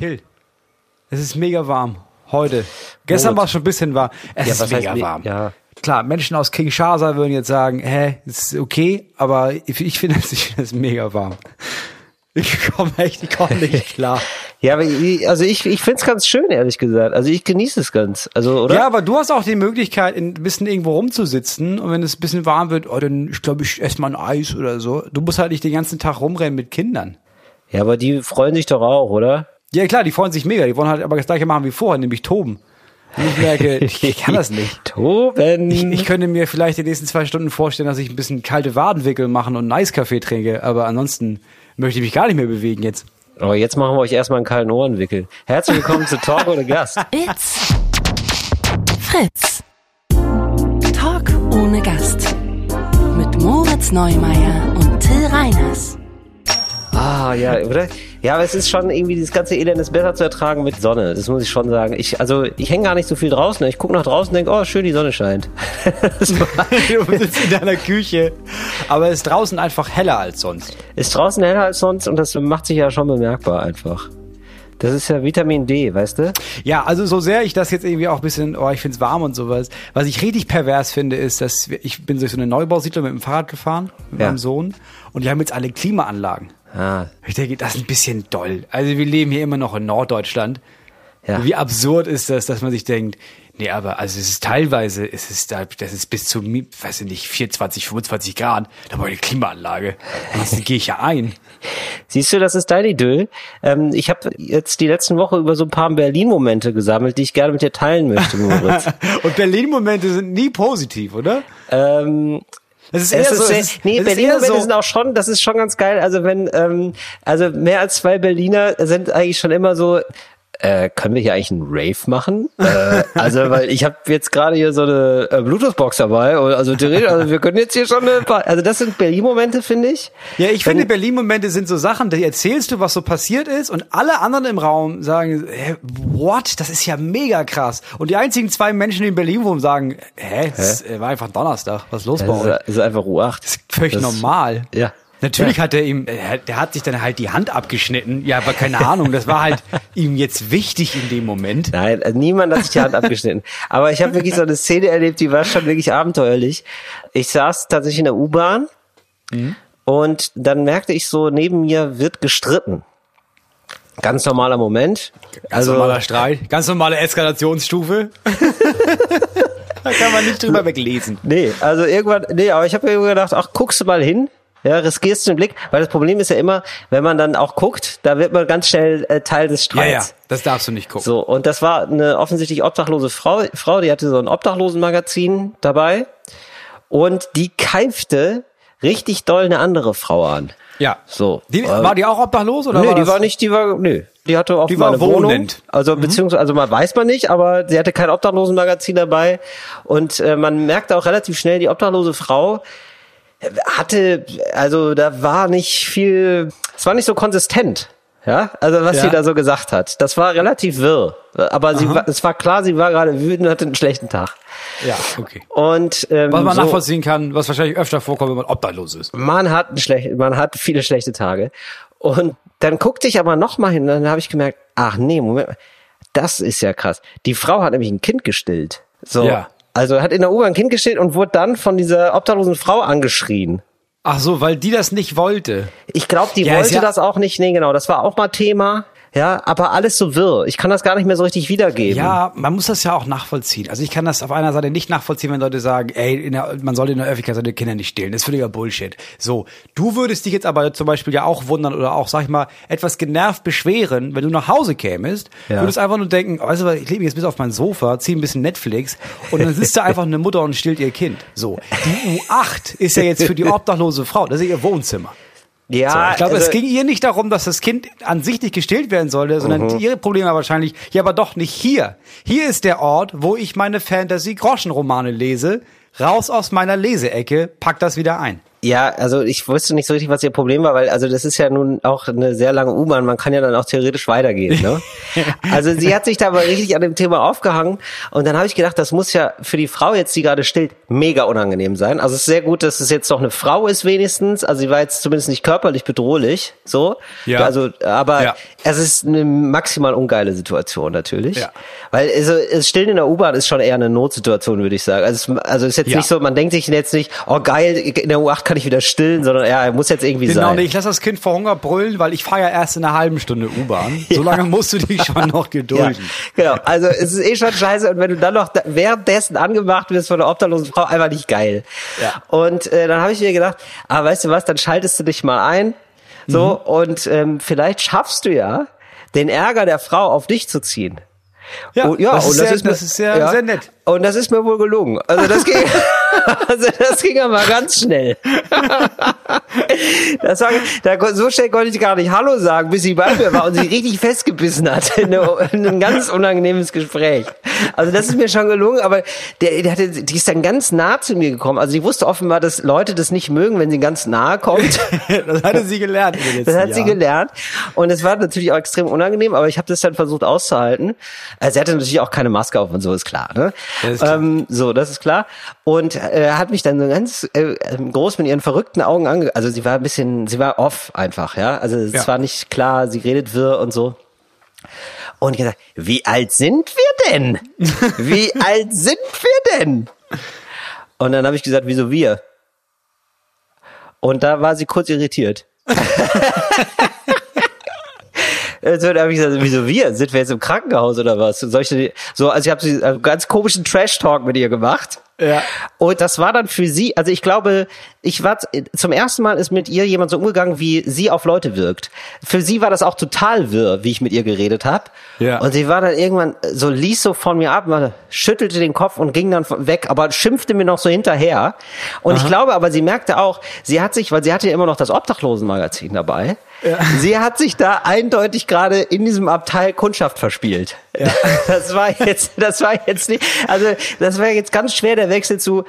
Till, es ist mega warm. Heute. Gestern war es schon ein bisschen warm. Es Ja, ist mega me- warm. ja. Klar, Menschen aus Kinshasa würden jetzt sagen, hä, ist okay, aber ich, ich finde es finde es mega warm. Ich komme echt, ich komme nicht klar. Ja, aber ich, also ich, ich find's ganz schön, ehrlich gesagt. Also ich genieße es ganz. Also, oder? Ja, aber du hast auch die Möglichkeit, ein bisschen irgendwo rumzusitzen und wenn es ein bisschen warm wird, oh, dann, ich glaube, ich esse mal ein Eis oder so. Du musst halt nicht den ganzen Tag rumrennen mit Kindern. Ja, aber die freuen sich doch auch, oder? Ja klar, die freuen sich mega, die wollen halt aber das gleiche machen wie vorher, nämlich toben. Und ich merke, ich kann das nicht. Toben. Ich, ich könnte mir vielleicht die nächsten zwei Stunden vorstellen, dass ich ein bisschen kalte Wadenwickel machen und einen Eiskaffee trinke, aber ansonsten möchte ich mich gar nicht mehr bewegen jetzt. Aber jetzt machen wir euch erstmal einen kalten Ohrenwickel. Herzlich willkommen zu Talk ohne Gast. It's Fritz. Talk ohne Gast. Mit Moritz Neumeier und Till Reiners. Ah, ja, oder? Ja, aber es ist schon irgendwie, dieses ganze Elend ist besser zu ertragen mit Sonne. Das muss ich schon sagen. Ich, also, ich hänge gar nicht so viel draußen. Ich gucke nach draußen und denke, oh, schön, die Sonne scheint. Du sitzt in deiner Küche, aber es ist draußen einfach heller als sonst. ist draußen heller als sonst und das macht sich ja schon bemerkbar einfach. Das ist ja Vitamin D, weißt du? Ja, also so sehr ich das jetzt irgendwie auch ein bisschen, oh, ich find's warm und sowas. Was ich richtig pervers finde, ist, dass wir, ich bin durch so eine Neubausiedlung mit dem Fahrrad gefahren, mit Ja. meinem Sohn, und die haben jetzt alle Klimaanlagen. Ah, Ich denke, das ist ein bisschen doll. Also wir leben hier immer noch in Norddeutschland. ja. Wie absurd ist das, dass man sich denkt, nee, aber also es ist teilweise, es ist da, das ist bis zu, weiß ich nicht, 24, 25 Grad, da brauche ich eine Klimaanlage. Ansonsten gehe ich ja ein. Siehst du, das ist dein Idyll. Ähm, ich habe jetzt die letzten Woche über so ein paar Berlin-Momente gesammelt, die ich gerne mit dir teilen möchte, Moritz. Und Berlin-Momente sind nie positiv, oder? ähm, Das ist Es eher ist so, sehr, es ist, nee, es Berliner so, sind auch schon, das ist schon ganz geil. Also wenn, ähm, also mehr als zwei Berliner sind eigentlich schon immer so, äh, können wir hier eigentlich einen Rave machen? äh, also, weil ich habe jetzt gerade hier so eine äh, Bluetooth-Box dabei. und Also also wir können jetzt hier schon ein paar, also das sind Berlin-Momente, finde ich. Ja, ich Wenn- finde, Berlin-Momente sind so Sachen, da erzählst du, was so passiert ist und alle anderen im Raum sagen, hä, what? Das ist ja mega krass. Und die einzigen zwei Menschen, die in Berlin wohnen, sagen, hä, es äh, war einfach Donnerstag, was ist los bei Das euch? ist, ist einfach U8. Das ist völlig Das- normal. Ja. Natürlich hat er ihm, äh, der hat sich dann halt die Hand abgeschnitten. Ja, aber keine Ahnung, das war halt ihm jetzt wichtig in dem Moment. Nein, also niemand hat sich die Hand abgeschnitten. Aber ich habe wirklich so eine Szene erlebt, die war schon wirklich abenteuerlich. Ich saß tatsächlich in der U-Bahn und dann merkte ich so, neben mir wird gestritten. Ganz normaler Moment. Ganz Also, normaler Streit, ganz normale Eskalationsstufe. da kann man nicht drüber weglesen. nee, also irgendwann, nee, aber ich habe mir gedacht, ach, guckst du mal hin. Ja, riskierst du den Blick, weil das Problem ist ja immer, wenn man dann auch guckt, da wird man ganz schnell äh, Teil des Ja, Streits. ja, das darfst du nicht gucken. So, und das war eine offensichtlich obdachlose Frau, Frau, die hatte so ein Obdachlosenmagazin dabei und die keifte richtig doll eine andere Frau an. Ja. So. Die, äh, war die auch obdachlos oder nee, war die war nicht, die war, nö. Die hatte auch Die mal war eine Wohnung. wohnend. Also, beziehungsweise, also man weiß man nicht, aber sie hatte kein Obdachlosenmagazin dabei. Und äh, man merkte auch relativ schnell, die obdachlose Frau hatte, also da war nicht viel, es war nicht so konsistent. Ja, also was Ja. sie da so gesagt hat, das war relativ wirr. Aber sie war, es war klar, sie war gerade wütend und hatte einen schlechten Tag. Ja, okay. Und ähm, Was man so, nachvollziehen kann, was wahrscheinlich öfter vorkommt, wenn man obdachlos ist. man hat einen schlecht, man hat viele schlechte Tage. Und dann guckte ich aber noch mal hin, dann habe ich gemerkt, ach nee, Moment, das ist ja krass. Die Frau hat nämlich ein Kind gestillt. So, Ja. Also hat in der U-Bahn ein Kind gestillt und wurde dann von dieser obdachlosen Frau angeschrien. Ach so, weil die das nicht wollte. Ich glaube, die Ja, wollte ja- das auch nicht. Nee, genau, das war auch mal Thema. Ja, aber alles so wirr. Ich kann das gar nicht mehr so richtig wiedergeben. Ja, man muss das ja auch nachvollziehen. Also ich kann das auf einer Seite nicht nachvollziehen, wenn Leute sagen, ey, der, man sollte in der Öffentlichkeit seine Kinder nicht stillen. Das ist völliger Bullshit. So, du würdest dich jetzt aber zum Beispiel ja auch wundern oder auch, sag ich mal, etwas genervt beschweren, wenn du nach Hause kämest, Ja. würdest einfach nur denken, weißt du was, ich mich jetzt bis auf mein Sofa, zieh ein bisschen Netflix und dann sitzt da einfach eine Mutter und stillt ihr Kind. So, die U8 ist ja jetzt für die obdachlose Frau, das ist ihr Wohnzimmer. Ja So, ich glaube, also, es ging ihr nicht darum, dass das Kind an sich nicht gestillt werden sollte, sondern Mhm. ihre Probleme war wahrscheinlich, ja, aber doch nicht hier. Hier ist der Ort, wo ich meine Fantasy-Groschenromane lese. Raus aus meiner Leseecke, pack das wieder ein. Ja, also ich wusste nicht so richtig, was ihr Problem war, weil also das ist ja nun auch eine sehr lange U-Bahn, man kann ja dann auch theoretisch weitergehen, ne? Also sie hat sich da aber richtig an dem Thema aufgehangen und dann habe ich gedacht, das muss ja für die Frau jetzt, die gerade stillt, mega unangenehm sein. Also es ist sehr gut, dass es jetzt doch eine Frau ist wenigstens. Also sie war jetzt zumindest nicht körperlich bedrohlich, so. Ja. Also, aber Ja. es ist eine maximal ungeile Situation natürlich. Ja. Weil also, das Stillen in der U-Bahn ist schon eher eine Notsituation, würde ich sagen. Also es also es ist jetzt Ja. nicht so, man denkt sich jetzt nicht, oh geil, in der U8 kann ich wieder stillen, sondern ja, muss jetzt irgendwie Genau, sein. nee, ich lasse das Kind vor Hunger brüllen, weil ich fahre ja erst in einer halben Stunde U-Bahn. So lange musst du dich schon noch Ja, gedulden. genau. Also es ist eh schon scheiße und wenn du dann noch währenddessen angemacht wirst von einer obdachlosen Frau, einfach nicht geil. Ja. Und äh, dann habe ich mir gedacht, ah, weißt du was, dann schaltest du dich mal ein, so Mhm. und ähm, vielleicht schaffst du ja, den Ärger der Frau auf dich zu ziehen. Ja, Und, ja, das, und ist sehr, mir- das ist sehr, ja. sehr nett. Und das ist mir wohl gelungen. Also das ging, also das ging aber ganz schnell. Das war, da, so schnell konnte ich gar nicht Hallo sagen, bis sie bei mir war und sie richtig festgebissen hat in, ein ganz unangenehmes Gespräch. Also das ist mir schon gelungen, aber der, der hatte, die ist dann ganz nah zu mir gekommen. Also sie wusste offenbar, dass Leute das nicht mögen, wenn sie ganz nahe kommt. Das hatte sie gelernt Das hat sie Jahren. gelernt. Und es war natürlich auch extrem unangenehm, aber ich habe das dann versucht auszuhalten. Also sie hatte natürlich auch keine Maske auf und so, ist klar. Ne? Ja, ist klar. Ähm, so, das ist klar. Und äh, hat mich dann so ganz äh, groß mit ihren verrückten Augen ange... Also sie war ein bisschen, sie war off einfach, ja. Also es Ja. war nicht klar, sie redet wirr und so. Und gesagt, wie alt sind wir denn? Wie alt sind wir denn? Und dann habe ich gesagt, wieso wir? Und da war sie kurz irritiert. Also, da habe ich gesagt, wieso wir? Sind wir jetzt im Krankenhaus oder was? Soll ich denn- so, also ich habe sie einen ganz komischen Trash-Talk mit ihr gemacht. Ja. Und das war dann für sie, also ich glaube, ich war zum ersten Mal ist mit ihr jemand so umgegangen, wie sie auf Leute wirkt. Für sie war das auch total wirr, wie ich mit ihr geredet habe. Ja. Und sie war dann irgendwann so ließ so von mir ab, schüttelte den Kopf und ging dann weg, aber schimpfte mir noch so hinterher. Und ich glaube, aber sie merkte auch, sie hat sich, weil sie hatte ja immer noch das Obdachlosenmagazin dabei. Sie hat sich da eindeutig gerade in diesem Abteil Kundschaft verspielt. Das war jetzt, das war jetzt nicht, also das wäre jetzt ganz schwer der Wechsel zu,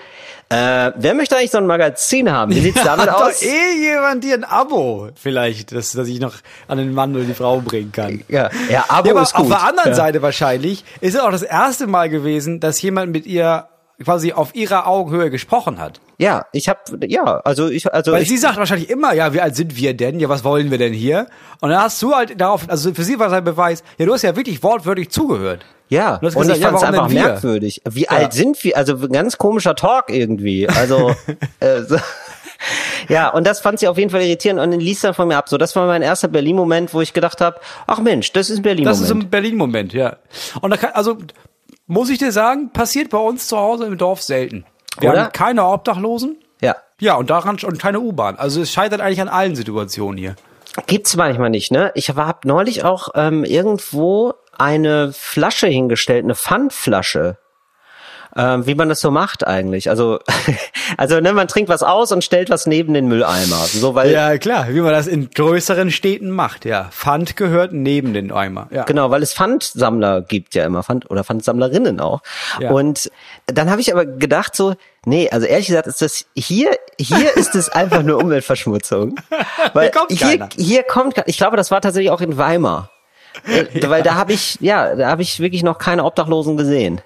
äh, wer möchte eigentlich so ein Magazin haben? Wie sieht's damit Hat aus? doch eh jemand dir ein Abo vielleicht, dass, dass ich noch an den Mann oder die Frau bringen kann. Ja, ja, Abo Ja, aber ist gut. auf der anderen ja. Seite wahrscheinlich ist es auch das erste Mal gewesen, dass jemand mit ihr quasi auf ihrer Augenhöhe gesprochen hat. Ja, ich habe, ja, also ich, also Weil ich, sie sagt wahrscheinlich immer, ja, wie alt sind wir denn? Ja, was wollen wir denn hier? Und dann hast du halt darauf, also für sie war sein Beweis, ja, du hast ja wirklich wortwörtlich zugehört. Ja, und gesagt, ich ja, fand es einfach merkwürdig. Wie alt sind wir? Also ein ganz komischer Talk irgendwie. Also äh, so. ja, und das fand sie auf jeden Fall irritierend und ließ dann von mir ab. So, das war mein erster Berlin-Moment, wo ich gedacht habe, ach Mensch, das ist ein Das Berlin-Moment. ist so ein Berlin-Moment, ja. Und da kann, also, muss ich dir sagen, passiert bei uns zu Hause im Dorf selten. Wir Oder? haben keine Obdachlosen. ja, Ja, und daran und keine U-Bahn. Also es scheitert eigentlich an allen Situationen hier. gibt's manchmal nicht, ne? Ich habe neulich auch ähm, irgendwo eine Flasche hingestellt, eine Pfandflasche. Ähm, wie man das so macht eigentlich. Also, also ne, man trinkt was aus und stellt was neben den Mülleimer. So, weil Ja, klar, wie man das in größeren Städten macht, ja. Pfand gehört neben den Eimer. Ja. Genau, weil es Pfandsammler gibt ja immer, Pfand oder Pfandsammlerinnen auch. Ja. Und dann habe ich aber gedacht so, nee, also ehrlich gesagt ist das hier, hier ist es einfach nur Umweltverschmutzung. Weil Hier kommt hier, hier kommt, ich glaube, das war tatsächlich auch in Weimar. Äh, Weil da habe ich, ja, da habe ich wirklich noch keine Obdachlosen gesehen.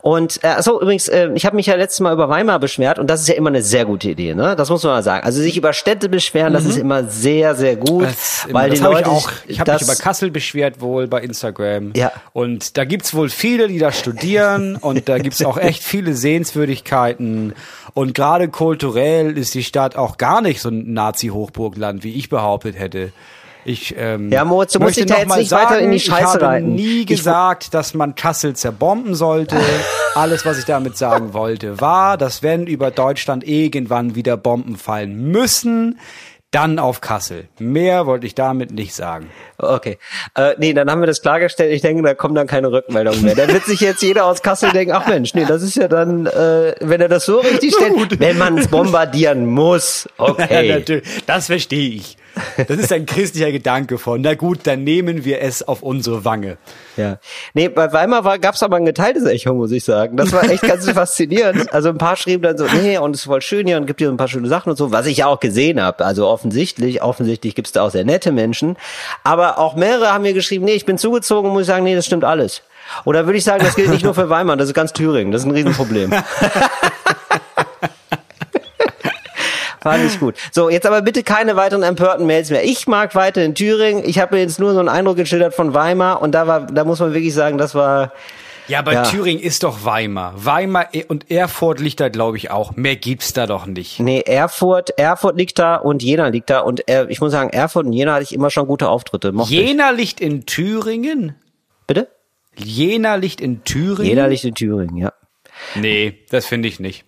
Und äh, so übrigens, äh, ich habe mich ja letztes Mal über Weimar beschwert und das ist ja immer eine sehr gute Idee, ne? Das muss man mal sagen. Also sich über Städte beschweren, das ist immer sehr, sehr gut, Mhm. Das, weil das die Leute ich auch. Ich habe mich über Kassel beschwert wohl bei Instagram. Ja. Und da gibt's wohl viele, die da studieren und da gibt's auch echt viele Sehenswürdigkeiten. Und gerade kulturell ist die Stadt auch gar nicht so ein Nazi-Hochburgland, wie ich behauptet hätte. Ich, ähm, Ja, Moritz, du musst dich da jetzt nicht weiter in die ich Scheiße habe reiten. nie Ich- gesagt, dass man Kassel zerbomben sollte. Alles, was ich damit sagen wollte, war, dass wenn über Deutschland irgendwann wieder Bomben fallen müssen, dann auf Kassel. Mehr wollte ich damit nicht sagen. Okay. Äh, nee, dann haben wir das klargestellt. Ich denke, da kommen dann keine Rückmeldungen mehr. Da wird sich jetzt jeder aus Kassel denken, ach Mensch, nee, das ist ja dann, äh, wenn er das so richtig stellt, wenn man es bombardieren muss. Okay. natürlich. Das verstehe ich. Das ist ein christlicher Gedanke von, na gut, dann nehmen wir es auf unsere Wange. Ja. Nee, bei Weimar war, gab's aber ein geteiltes Echo, muss ich sagen. Das war echt ganz faszinierend. Also ein paar schrieben dann so, nee, und es ist voll schön hier und gibt hier ein paar schöne Sachen und so, was ich ja auch gesehen habe. Also offensichtlich, offensichtlich gibt's da auch sehr nette Menschen. Aber auch mehrere haben mir geschrieben, nee, ich bin zugezogen und muss sagen, nee, das stimmt alles. Oder würde ich sagen, das gilt nicht nur für Weimar, das ist ganz Thüringen, das ist ein Riesenproblem. Fand ich gut. So, jetzt aber bitte keine weiteren empörten Mails mehr. Ich mag weiter in Thüringen. Ich habe mir jetzt nur so einen Eindruck geschildert von Weimar und da war, da muss man wirklich sagen, das war. Ja, aber Ja. Thüringen ist doch Weimar. Weimar und Erfurt liegt da, glaube ich, auch. Mehr gibt's da doch nicht. Nee, Erfurt, Erfurt liegt da und Jena liegt da und äh, ich muss sagen, Erfurt und Jena hatte ich immer schon gute Auftritte. Mochte ich. Jena liegt in Thüringen? Bitte? Jena liegt in Thüringen? Jena liegt in Thüringen, ja. Nee, das finde ich nicht.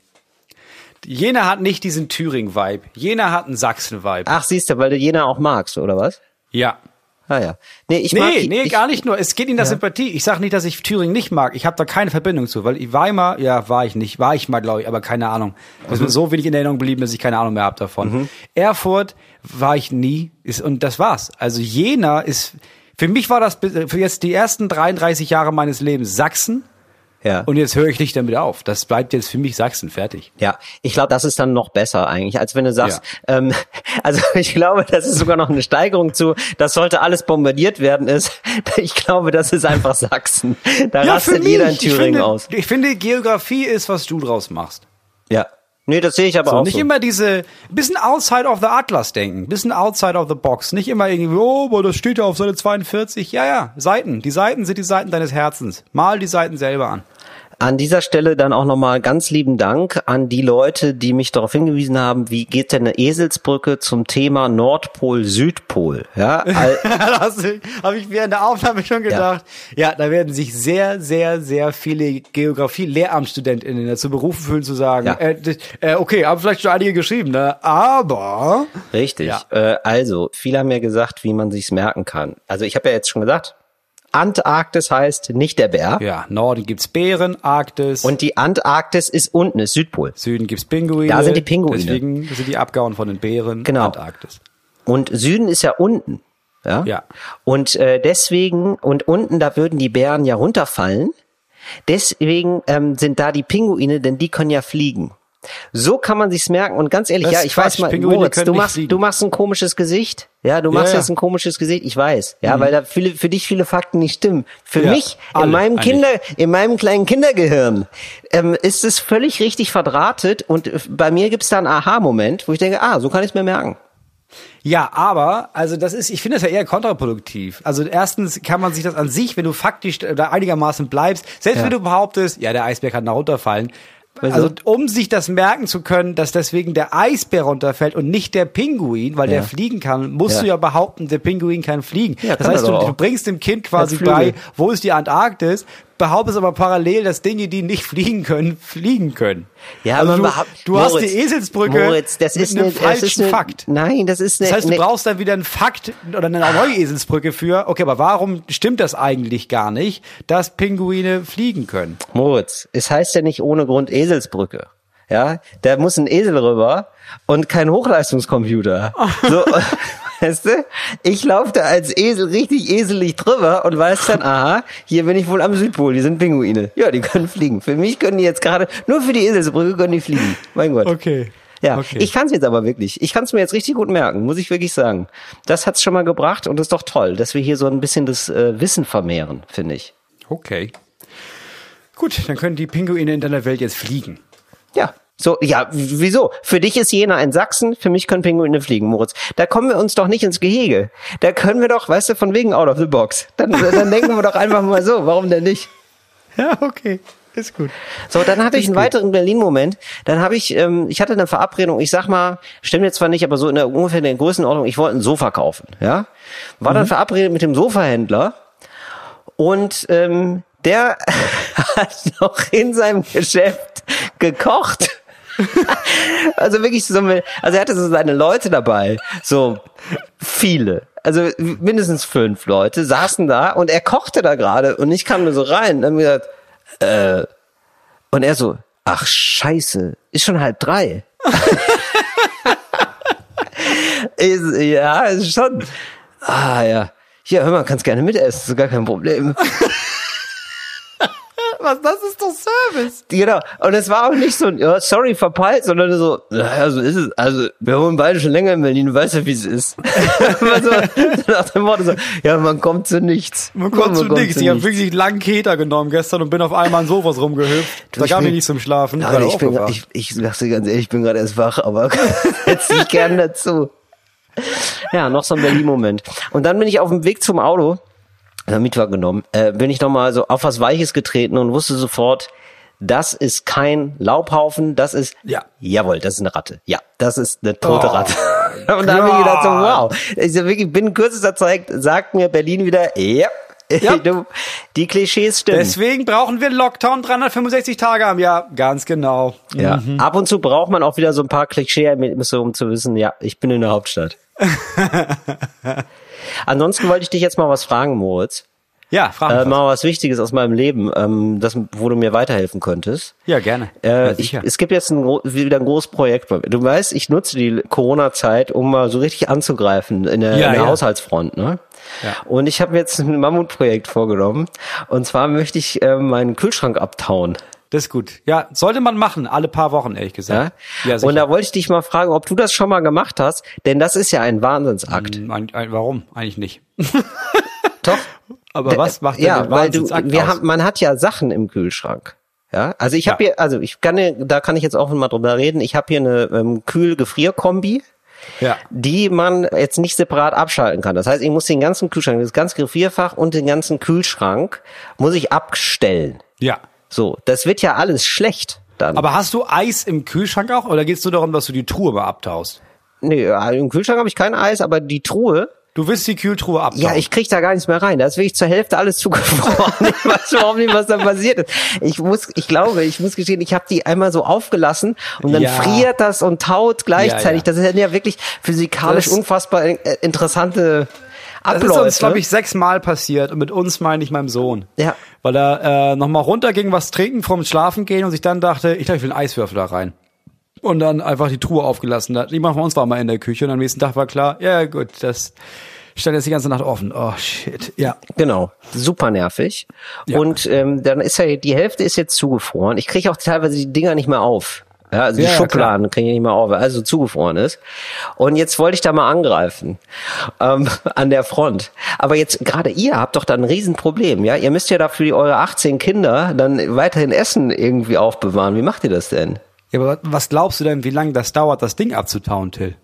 Jena hat nicht diesen Thüringen-Vibe. Jena hat einen Sachsen-Vibe. Ach, siehst du, weil du Jena auch magst, oder was? Ja. Ah ja. Nee, ich mag Nee, nee, ich, gar nicht nur. Es geht in der Sympathie. Ich sage nicht, dass ich Thüringen nicht mag. Ich habe da keine Verbindung zu, weil Weimar, ja, war ich nicht. War ich mal, glaube ich, aber keine Ahnung. Das ist mir so wenig in Erinnerung geblieben, dass ich keine Ahnung mehr habe davon. Erfurt war ich nie. Ist, und das war's. Also Jena ist, für mich war das für jetzt die ersten 33 Jahre meines Lebens Sachsen. Ja. Und jetzt höre ich nicht damit auf. Das bleibt jetzt für mich Sachsen fertig. Ja, ich glaube, das ist dann noch besser eigentlich, als wenn du sagst, ähm, also ich glaube, das ist sogar noch eine Steigerung zu, das sollte alles bombardiert werden ist. Ich glaube, das ist einfach Sachsen. Da rastet jeder in Ich Thüringen finde, aus. Ich finde, Geografie ist, was du draus machst. Ja. Nee, das sehe ich aber So, auch nicht so. immer diese, bisschen outside of the Atlas denken, bisschen outside of the box. Nicht immer irgendwie, oh, aber das steht ja auf Seite 42. Ja, ja, Seiten. Die Seiten sind die Seiten deines Herzens. Mal die Seiten selber an. An dieser Stelle dann auch nochmal ganz lieben Dank an die Leute, die mich darauf hingewiesen haben, wie geht denn eine Eselsbrücke zum Thema Nordpol-Südpol? Ja, all, das habe ich während der Aufnahme schon gedacht. Ja. da werden sich sehr, sehr, sehr viele Geografie-LehramtsstudentInnen dazu berufen fühlen zu sagen, Ja. äh, äh, okay, haben vielleicht schon einige geschrieben, ne? Aber Richtig. Ja. Äh, also, viele haben mir gesagt, wie man sich's merken kann. Also, ich habe ja jetzt schon gesagt, Antarktis heißt nicht der Bär. ja, Norden gibt's Bären, Arktis. Und die Antarktis ist unten, ist Südpol. Süden gibt's Pinguine. Da sind die Pinguine. Deswegen sind die abgehauen von den Bären. Genau. Antarktis. Und Süden ist ja unten. Ja. Ja. Und äh, deswegen, und unten, da würden die Bären ja runterfallen. Deswegen ähm, sind da die Pinguine, denn die können ja fliegen. So kann man sich's merken. Und ganz ehrlich, Das ja, ich Quatsch. weiß mal, Pinguine Moritz, du machst, du machst ein komisches Gesicht. Ja, du machst Ja, Mhm. jetzt ja. ein komisches Gesicht. Ich weiß. Ja, weil da viele, für dich viele Fakten nicht stimmen. Für Ja, mich, alle in meinem eigentlich. Kinder, in meinem kleinen Kindergehirn, ähm, ist es völlig richtig verdrahtet. Und äh, bei mir gibt's da einen Aha-Moment, wo ich denke, ah, so kann ich's mir merken. Ja, aber, also das ist, ich finde das ja eher kontraproduktiv. Also erstens kann man sich das an sich, wenn du faktisch da einigermaßen bleibst, selbst Ja. wenn du behauptest, ja, der Eisbär kann da runterfallen, also um sich das merken zu können, dass deswegen der Eisbär runterfällt und nicht der Pinguin, weil Ja. der fliegen kann, musst Ja. du ja behaupten, der Pinguin kann fliegen. Ja, das kann heißt, du, du bringst dem Kind quasi bei, wo ist die Antarktis, behauptest aber parallel, dass Dinge, die nicht fliegen können, fliegen können. Ja, also man du, du hast Moritz, die Eselsbrücke Moritz, das mit ist einem eine, falschen eine, Fakt. Nein, das ist eine. Das heißt, du eine, brauchst dann wieder einen Fakt oder eine neue Eselsbrücke für, okay, aber warum stimmt das eigentlich gar nicht, dass Pinguine fliegen können? Moritz, es heißt ja nicht ohne Grund Eselsbrücke. Ja, da muss ein Esel rüber und kein Hochleistungscomputer. So, weißt du? Ich laufe da als Esel richtig eselig drüber und weiß dann, aha, hier bin ich wohl am Südpol, die sind Pinguine. Ja, die können fliegen. Für mich können die jetzt gerade, nur für die Eselsbrücke können die fliegen. Mein Gott. Okay. Ja, Okay. ich kann es jetzt aber wirklich. Ich kann es mir jetzt richtig gut merken, muss ich wirklich sagen. Das hat's schon mal gebracht und ist doch toll, dass wir hier so ein bisschen das äh, Wissen vermehren, finde ich. Okay. Gut, dann können die Pinguine in deiner Welt jetzt fliegen. Ja. So, ja, wieso? Für dich ist Jena ein Sachsen, für mich können Pinguine fliegen, Moritz. Da kommen wir uns doch nicht ins Gehege. Da können wir doch, weißt du, von wegen out of the box. Dann, dann denken wir doch einfach mal so, warum denn nicht? Ja, okay. Ist gut. So, dann hatte ich einen weiteren Berlin-Moment. Dann habe ich, ähm, ich hatte eine Verabredung, ich sag mal, stimmt jetzt zwar nicht, aber so in der ungefähr in der Größenordnung, ich wollte ein Sofa kaufen, ja. War dann verabredet mit dem Sofahändler und ähm, der hat noch in seinem Geschäft gekocht. also wirklich so, also er hatte so seine Leute dabei, so viele, also mindestens fünf Leute saßen da und er kochte da gerade und ich kam nur so rein und hab gesagt, äh, und er so, ach scheiße, ist schon halb drei. Ja, ist schon. Ah, ja. Hier, hör mal, kannst gerne mitessen, ist gar kein Problem. Was, das ist doch Service. Genau. Und es war auch nicht so, ja, sorry, verpeilt, sondern so, naja, so ist es. Also, wir wohnen beide schon länger in Berlin, du weißt ja, wie es ist. Immer so, nach dem Motto so, ja, man kommt zu nichts. Man kommt zu nichts. Ich habe wirklich einen langen Keter genommen gestern und bin auf einmal an Sofas rumgehüpft. Da ich gab bin- ich nicht zum Schlafen. Gerade ich, bin, ich, ich sag's dir ganz ehrlich, ich bin gerade erst wach, aber setz dich gern dazu. Ja, noch so ein Berlin-Moment. Und dann bin ich auf dem Weg zum Auto, äh, Mietwagen genommen, äh, bin ich nochmal so auf was Weiches getreten und wusste sofort, das ist kein Laubhaufen, das ist, Ja. jawohl, das ist eine Ratte. Ja, das ist eine tote Oh, Ratte. Und da habe ich gedacht so, wow. Ich wirklich, binnen kürzester Zeit sagt mir Berlin wieder, ja, Ja. du, die Klischees stimmen. Deswegen brauchen wir Lockdown 365 Tage am Jahr. Ganz genau. Ja, ab und zu braucht man auch wieder so ein paar Klischee-Erlebnisse, um zu wissen, ja, ich bin in der Hauptstadt. Ansonsten wollte ich dich jetzt mal was fragen, Moritz. Ja, frag mich Äh, mal was Wichtiges aus meinem Leben, ähm, das, wo du mir weiterhelfen könntest. Ja, gerne. Äh, ja, ich, es gibt jetzt ein, wieder ein großes Projekt. bei mir. Du weißt, ich nutze die Corona-Zeit, um mal so richtig anzugreifen in der, Ja, in der ja. Haushaltsfront. Ne? Ja. Und ich habe mir jetzt ein Mammutprojekt vorgenommen. Und zwar möchte ich äh, meinen Kühlschrank abtauen. Das ist gut. Ja, sollte man machen, alle paar Wochen, ehrlich Ja? gesagt. Ja, sicher. und da wollte ich dich mal fragen, ob du das schon mal gemacht hast, denn das ist ja ein Wahnsinnsakt. Hm, ein, ein, warum? Eigentlich nicht. Doch. Aber was macht denn ja, weil du, Wahnsinnsakt wir aus? haben, man hat ja Sachen im Kühlschrank. Ja, also ich habe Ja. hier, also ich kann, da kann ich jetzt auch mal drüber reden. Ich habe hier eine ähm, Kühl-Gefrier-Kombi, Ja. die man jetzt nicht separat abschalten kann. Das heißt, ich muss den ganzen Kühlschrank, das ganze Gefrierfach und den ganzen Kühlschrank muss ich abstellen. Ja. So, das wird ja alles schlecht dann. Aber hast du Eis im Kühlschrank auch oder geht es nur darum, dass du die Truhe mal abtaust? nee, ja, im Kühlschrank habe ich kein Eis, aber die Truhe, Du willst die Kühltruhe abtauen. Ja, ich krieg da gar nichts mehr rein. Da ist wirklich zur Hälfte alles zugefroren. ich weiß überhaupt nicht, was da passiert ist. Ich muss, ich glaube, ich muss gestehen, ich habe die einmal so aufgelassen und dann Ja. friert das und taut gleichzeitig. Ja, ja. Das sind ja wirklich physikalisch Das- unfassbar äh, interessante Das ist Abläufe. uns, glaube ich, sechsmal passiert und mit uns meine ich meinem Sohn. Ja. Weil er äh, nochmal runterging, was trinken vom Schlafen gehen und sich dann dachte, ich glaube, ich will einen Eiswürfel da rein. Und dann einfach die Truhe aufgelassen hat. Jemand von uns war mal in der Küche und am nächsten Tag war klar, ja gut, das stand jetzt die ganze Nacht offen. Oh shit. Ja. Genau, super nervig. Ja. Und ähm, dann ist ja die Hälfte ist jetzt zugefroren. Ich kriege auch teilweise die Dinger nicht mehr auf. Ja, also die Ja, ja, Schubladen kriege ich nicht mehr auf, weil also zugefroren ist. Und jetzt wollte ich da mal angreifen ähm, an der Front. Aber jetzt gerade ihr habt doch da ein Riesenproblem, ja? Ihr müsst ja dafür eure 18 Kinder dann weiterhin Essen irgendwie aufbewahren. Wie macht ihr das denn? Ja, aber was glaubst du denn, wie lange das dauert, das Ding abzutauen, Till?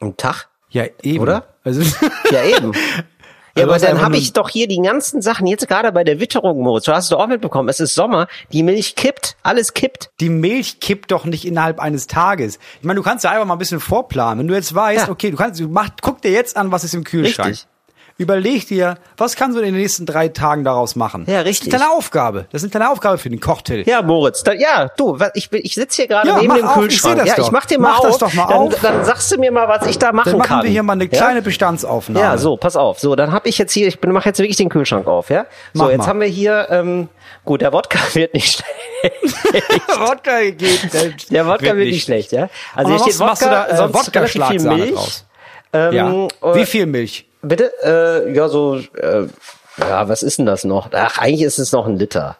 Ein Tag? Ja, eben. Oder? Also, Ja, eben. Ja, Also aber dann habe ich doch hier die ganzen Sachen, jetzt gerade bei der Witterung, Moritz, du hast es doch auch mitbekommen, es ist Sommer, die Milch kippt, alles kippt. die Milch kippt doch nicht innerhalb eines Tages. Ich meine, du kannst ja einfach mal ein bisschen vorplanen. Wenn du jetzt weißt, Ja. okay, du kannst, du mach, guck dir jetzt an, was ist im Kühlschrank. Richtig. Überleg dir, was kannst du in den nächsten drei Tagen daraus machen? Ja, richtig. Das ist eine kleine Aufgabe. Das ist eine kleine Aufgabe für den Kochtill. Ja, Moritz, da, ja, du, ich, ich sitze hier gerade Ja, neben dem auf, ich Kühlschrank. das ja, doch. ich mach dir mal Mach auf. das doch mal dann, auf. dann sagst du mir mal, was ich da machen Dann machen kann. wir hier mal eine ja? kleine Bestandsaufnahme. Ja, so, pass auf. So, dann habe ich jetzt hier, ich bin, mach jetzt wirklich den Kühlschrank auf, ja? So, Mach jetzt mal. haben wir hier, ähm, gut, der Wodka wird nicht schlecht. Wodka geht. Der Wodka wird nicht schlecht, ja? Also hier steht was machst du Wodka, da? Äh, sonst relativ viel Milch. Ähm, Ja. äh, Wie viel Milch? Bitte? Äh, ja, so, äh, ja, was ist denn das noch? Ach, eigentlich ist es noch ein Liter.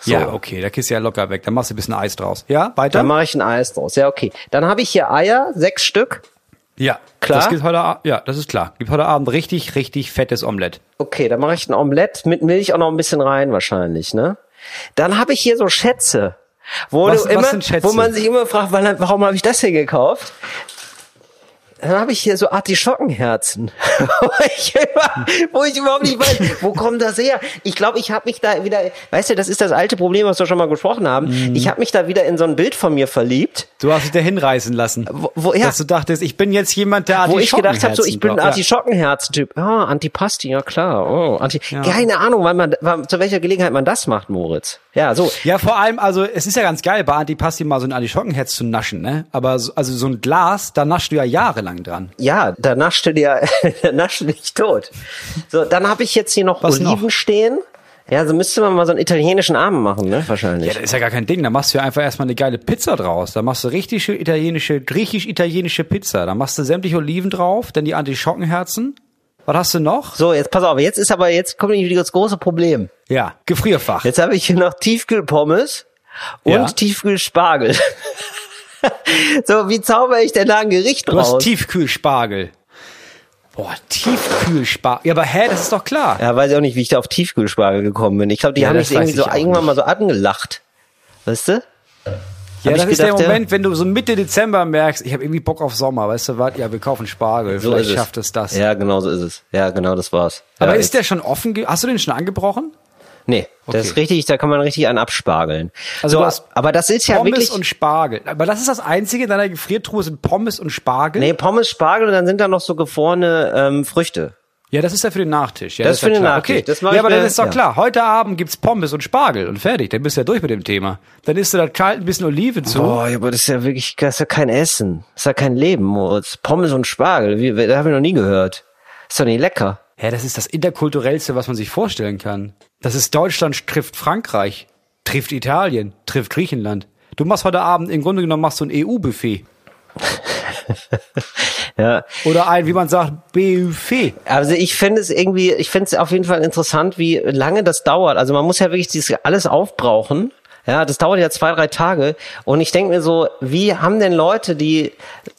So. Ja, okay, da kriegst du ja locker weg. Dann machst du ein bisschen Eis draus. Ja, weiter? Dann mache ich ein Eis draus. Ja, okay. Dann habe ich hier Eier, sechs Stück. ja, Klar? Das gibt heute, ja, das ist klar. Gibt heute Abend richtig, richtig fettes Omelett. Okay, dann mache ich ein Omelett mit Milch auch noch ein bisschen rein wahrscheinlich, ne? Dann habe ich hier so Schätze, wo Was- du immer, wo man sich immer fragt, warum habe ich das hier gekauft? Dann habe ich hier so Artischockenherzen, wo, ich immer, wo ich überhaupt nicht weiß, wo kommt das her? Ich glaube, ich habe mich da wieder, weißt du, das ist das alte Problem, was wir schon mal gesprochen haben. Mhm. Ich habe mich da wieder in so ein Bild von mir verliebt, Du hast dich da hinreißen lassen. wo, wo ja, Dass du dachtest, ich bin jetzt jemand, der wo ich gedacht habe, so ich bin ein. Artischockenherzen-Typ. Ah, Antipasti, ja klar. Oh, Anti Ja. Keine Ahnung, wann man, wann, zu welcher Gelegenheit man das macht, Moritz. Ja, so. Ja, vor allem, also es ist ja ganz geil, bei Antipasti mal so ein Artischockenherz zu naschen, ne? Aber so, also so ein Glas, da naschst du ja jahrelang dran. Ja, da naschte dir, da naschte dich tot. So, dann habe ich jetzt hier noch Was Oliven noch? stehen. Ja, so müsste man mal so einen italienischen Abend machen, ne? Wahrscheinlich. Ja, das ist ja gar kein Ding. Da machst du ja einfach erstmal eine geile Pizza draus. Da machst du richtige italienische, griechisch-italienische Pizza. Da machst du sämtliche Oliven drauf, dann die Antischockenherzen. Was hast du noch? So, jetzt pass auf, jetzt ist aber, jetzt kommt nämlich das große Problem. Ja, Gefrierfach. Jetzt habe ich hier noch Tiefkühlpommes und Ja. Tiefkühlspargel. so, wie zauber ich denn da ein Gericht Du hast raus? Tiefkühlspargel. Boah, Tiefkühlspargel. Ja, aber hä, das ist doch klar. Ja, weiß ich auch nicht, wie ich da auf Tiefkühlspargel gekommen bin. Ich glaube, die Ja, haben mich irgendwie so irgendwann nicht. mal so angelacht. Weißt du? Ja, das ist der gedacht. Moment, wenn du so Mitte Dezember merkst, ich habe irgendwie Bock auf Sommer, weißt du was? Ja, wir kaufen Spargel, So vielleicht schafft es das. Ja, genau so ist es. Ja, genau, das war's. Aber ja, ist der schon offen? Hast du den schon angebrochen? Nee, das Okay. ist richtig, da kann man richtig einen abspargeln. Also so, aber das ist ja Pommes wirklich. und Spargel. Aber das ist das Einzige in deiner Gefriertruhe sind Pommes und Spargel. nee, Pommes, Spargel und dann sind da noch so gefrorene ähm, Früchte. Ja, das ist ja für den Nachtisch. Ja, Das ist für ja den klar. Nachtisch. Okay. Das ja, aber mir- dann ist doch ja. klar. Heute Abend gibt's Pommes und Spargel und fertig. Dann bist du ja durch mit dem Thema. Dann isst du da kalt ein bisschen Oliven zu. Boah, ja, aber das ist ja wirklich, das ist ja kein Essen. Das ist ja kein Leben, Moritz. Pommes und Spargel, wie, das habe ich noch nie gehört. Ist doch nicht lecker. Ja, das ist das interkulturellste, was man sich vorstellen kann. Das ist Deutschland trifft Frankreich, trifft Italien, trifft Griechenland. Du machst heute Abend im Grunde genommen machst du ein EU-Buffet. Ja, Oder ein, wie man sagt, Buffet. Also ich finde es irgendwie, ich finde es auf jeden Fall interessant, wie lange das dauert. Also man muss ja wirklich dieses alles aufbrauchen. Ja, das dauert ja zwei, drei Tage. Und ich denke mir so, wie haben denn Leute, die,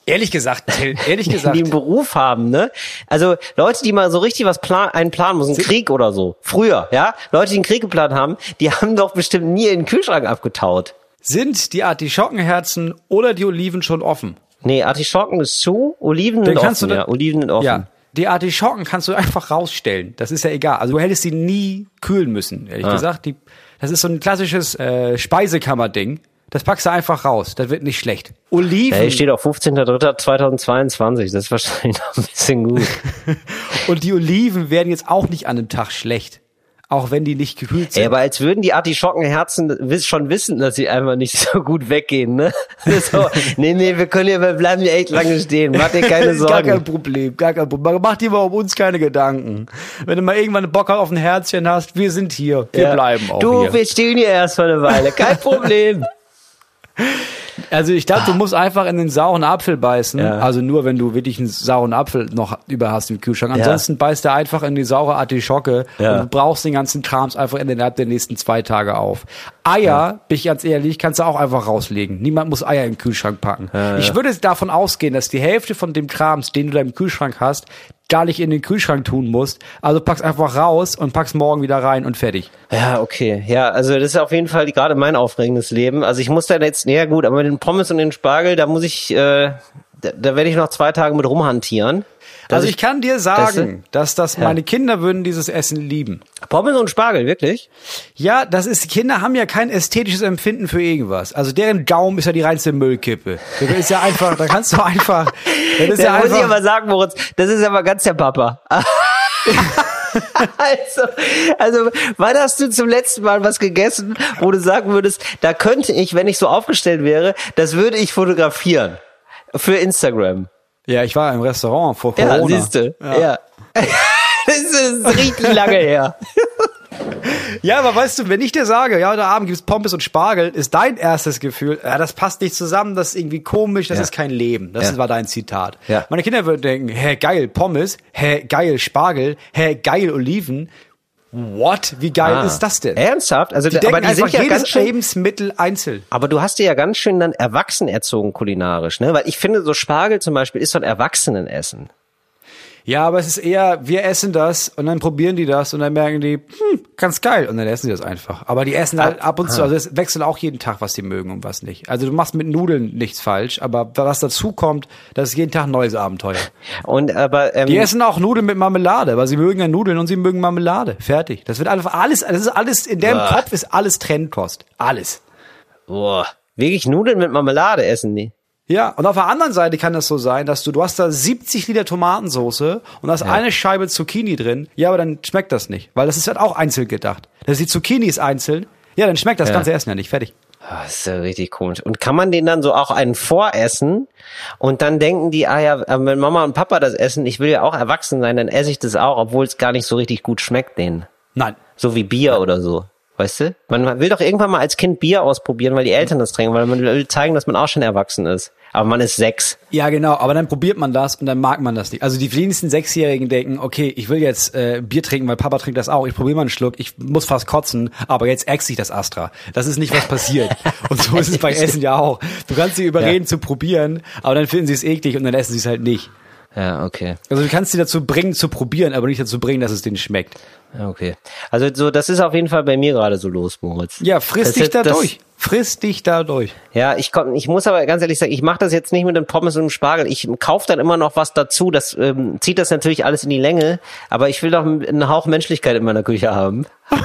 Ehrlich gesagt, ehrlich gesagt. die einen Beruf haben, ne? Also Leute, die mal so richtig was plan einen planen müssen, Krieg oder so. Früher, ja? Leute, die einen Krieg geplant haben, die haben doch bestimmt nie in den Kühlschrank abgetaut. Sind die Artischockenherzen oder die Oliven schon offen? Nee, Artischocken ist zu, Oliven sind offen, du ja. Oliven sind offen. Ja. Die Artischocken kannst du einfach rausstellen. Das ist ja egal. Also du hättest sie nie kühlen müssen, ehrlich Ah. gesagt. Die, das ist so ein klassisches äh, Speisekammer-Ding. Das packst du einfach raus. Das wird nicht schlecht. Oliven hier steht auch 15.03.2022. Das ist wahrscheinlich noch ein bisschen gut. und die Oliven werden jetzt auch nicht an einem Tag schlecht. Auch wenn die nicht gekühlt sind. Ey, aber als würden die Artischockenherzen schon wissen, dass sie einfach nicht so gut weggehen, ne? So, nee, nee, wir können hier, wir bleiben hier echt lange stehen. Mach dir keine Gar kein Sorgen. Problem, gar kein Problem. Mach dir mal um uns keine Gedanken. Wenn du mal irgendwann Bock auf ein Herzchen hast, wir sind hier. Wir Ja. bleiben auch du, hier. wir stehen hier erst für eine Weile. Kein Problem. Also ich glaube, du musst einfach in den sauren Apfel beißen. Ja. Also nur, wenn du wirklich einen sauren Apfel noch über hast im Kühlschrank. Ja. Ansonsten beißt er einfach in die saure Artischocke Ja. und du brauchst den ganzen Krams einfach innerhalb der nächsten zwei Tage auf. Eier, bin ich ganz ehrlich, kannst du auch einfach rauslegen. Niemand muss Eier im Kühlschrank packen. Ich würde davon ausgehen, dass die Hälfte von dem Krams, den du da im Kühlschrank hast, gar nicht in den Kühlschrank tun musst. Also pack's einfach raus und pack's morgen wieder rein und fertig. Ja, okay. Ja, also das ist auf jeden Fall gerade mein aufregendes Leben. Also ich muss da jetzt, ja gut, aber den Pommes und den Spargel, da muss ich, äh, da, da werde ich noch zwei Tage mit rumhantieren. Also ich kann dir das- sagen, dass das meine Kinder würden dieses Essen lieben. Pommes und Spargel, wirklich? Ja, das ist, Kinder haben ja kein ästhetisches Empfinden für irgendwas. Also deren Gaumen ist ja die reinste Müllkippe. Das ist ja einfach, da kannst du einfach, das ist Da ja muss ich einfach, aber sagen, Moritz, das ist aber ganz der Papa. also, also, wann hast du zum letzten Mal was gegessen, wo du sagen würdest, da könnte ich, wenn ich so aufgestellt wäre, das würde ich fotografieren. Für Instagram. ja, ich war im Restaurant vor Ja, Corona. siehst du. Ja. das ist richtig lange her. Ja, aber weißt du, wenn ich dir sage, ja, heute Abend gibt's Pommes und Spargel, ist dein erstes Gefühl, ja, das passt nicht zusammen, das ist irgendwie komisch, das Ja. ist kein Leben. Das Ja. war dein Zitat. Ja. Meine Kinder würden denken, hä, geil, Pommes, hä, geil, Spargel, hä, geil, Oliven. What? Wie geil Ah. ist das denn? Ernsthaft? Also, Die aber denken die sind ja jedes ganz schön, Lebensmittel einzeln. aber du hast dir ja ganz schön dann erwachsen erzogen kulinarisch, ne? Weil ich finde, so Spargel zum Beispiel ist so ein Erwachsenenessen. Ja, aber es ist eher, wir essen das und dann probieren die das und dann merken die, hm, ganz geil und dann essen sie das einfach. Aber die essen halt ab und zu, also es wechselt auch jeden Tag, was die mögen und was nicht. Also du machst mit Nudeln nichts falsch, aber was dazu kommt, das ist jeden Tag ein neues Abenteuer. Und aber ähm, Die essen auch Nudeln mit Marmelade, weil sie mögen ja Nudeln und sie mögen Marmelade. Fertig. Das wird einfach alles, das ist alles, in deren Boah. Kopf ist alles Trennkost. Alles. boah, wirklich Nudeln mit Marmelade essen die. Ja, und auf der anderen Seite kann das so sein, dass du, du hast da 70 Liter Tomatensoße und da ist eine Scheibe Zucchini drin. Ja, aber dann schmeckt das nicht, weil das ist halt auch einzeln gedacht. Das ist die Zucchini ist einzeln. Ja, dann schmeckt das Ja. ganze Essen ja nicht. Fertig. Ah, Das ist ja richtig komisch. Und kann man den dann so auch einen voressen und dann denken die, ah ja, wenn Mama und Papa das essen, ich will ja auch erwachsen sein, dann esse ich das auch, obwohl es gar nicht so richtig gut schmeckt denen. Nein. So wie Bier oder so. Weißt du? Man will doch irgendwann mal als Kind Bier ausprobieren, weil die Eltern das trinken, weil man will zeigen, dass man auch schon erwachsen ist. Aber man ist sechs. Ja, genau, aber dann probiert man das und dann mag man das nicht. Also die wenigsten Sechsjährigen denken, okay, ich will jetzt äh, Bier trinken, weil Papa trinkt das auch. Ich probiere mal einen Schluck, ich muss fast kotzen, aber jetzt äxt sich das Astra. Das ist nicht, was passiert. und so ist es bei Essen ja auch. Du kannst sie überreden Ja. zu probieren, aber dann finden sie es eklig und dann essen sie es halt nicht. Ja, okay. Also du kannst sie dazu bringen, zu probieren, aber nicht dazu bringen, dass es denen schmeckt. Okay. Also so, das ist auf jeden Fall bei mir gerade so los, Moritz. Ja, friss Das dich da durch. Friss dich da durch. Ja, ich komm, ich muss aber ganz ehrlich sagen, ich mache das jetzt nicht mit dem Pommes und dem Spargel. Ich kaufe dann immer noch was dazu. Das ähm, zieht das natürlich alles in die Länge. Aber ich will doch einen Hauch Menschlichkeit in meiner Küche haben.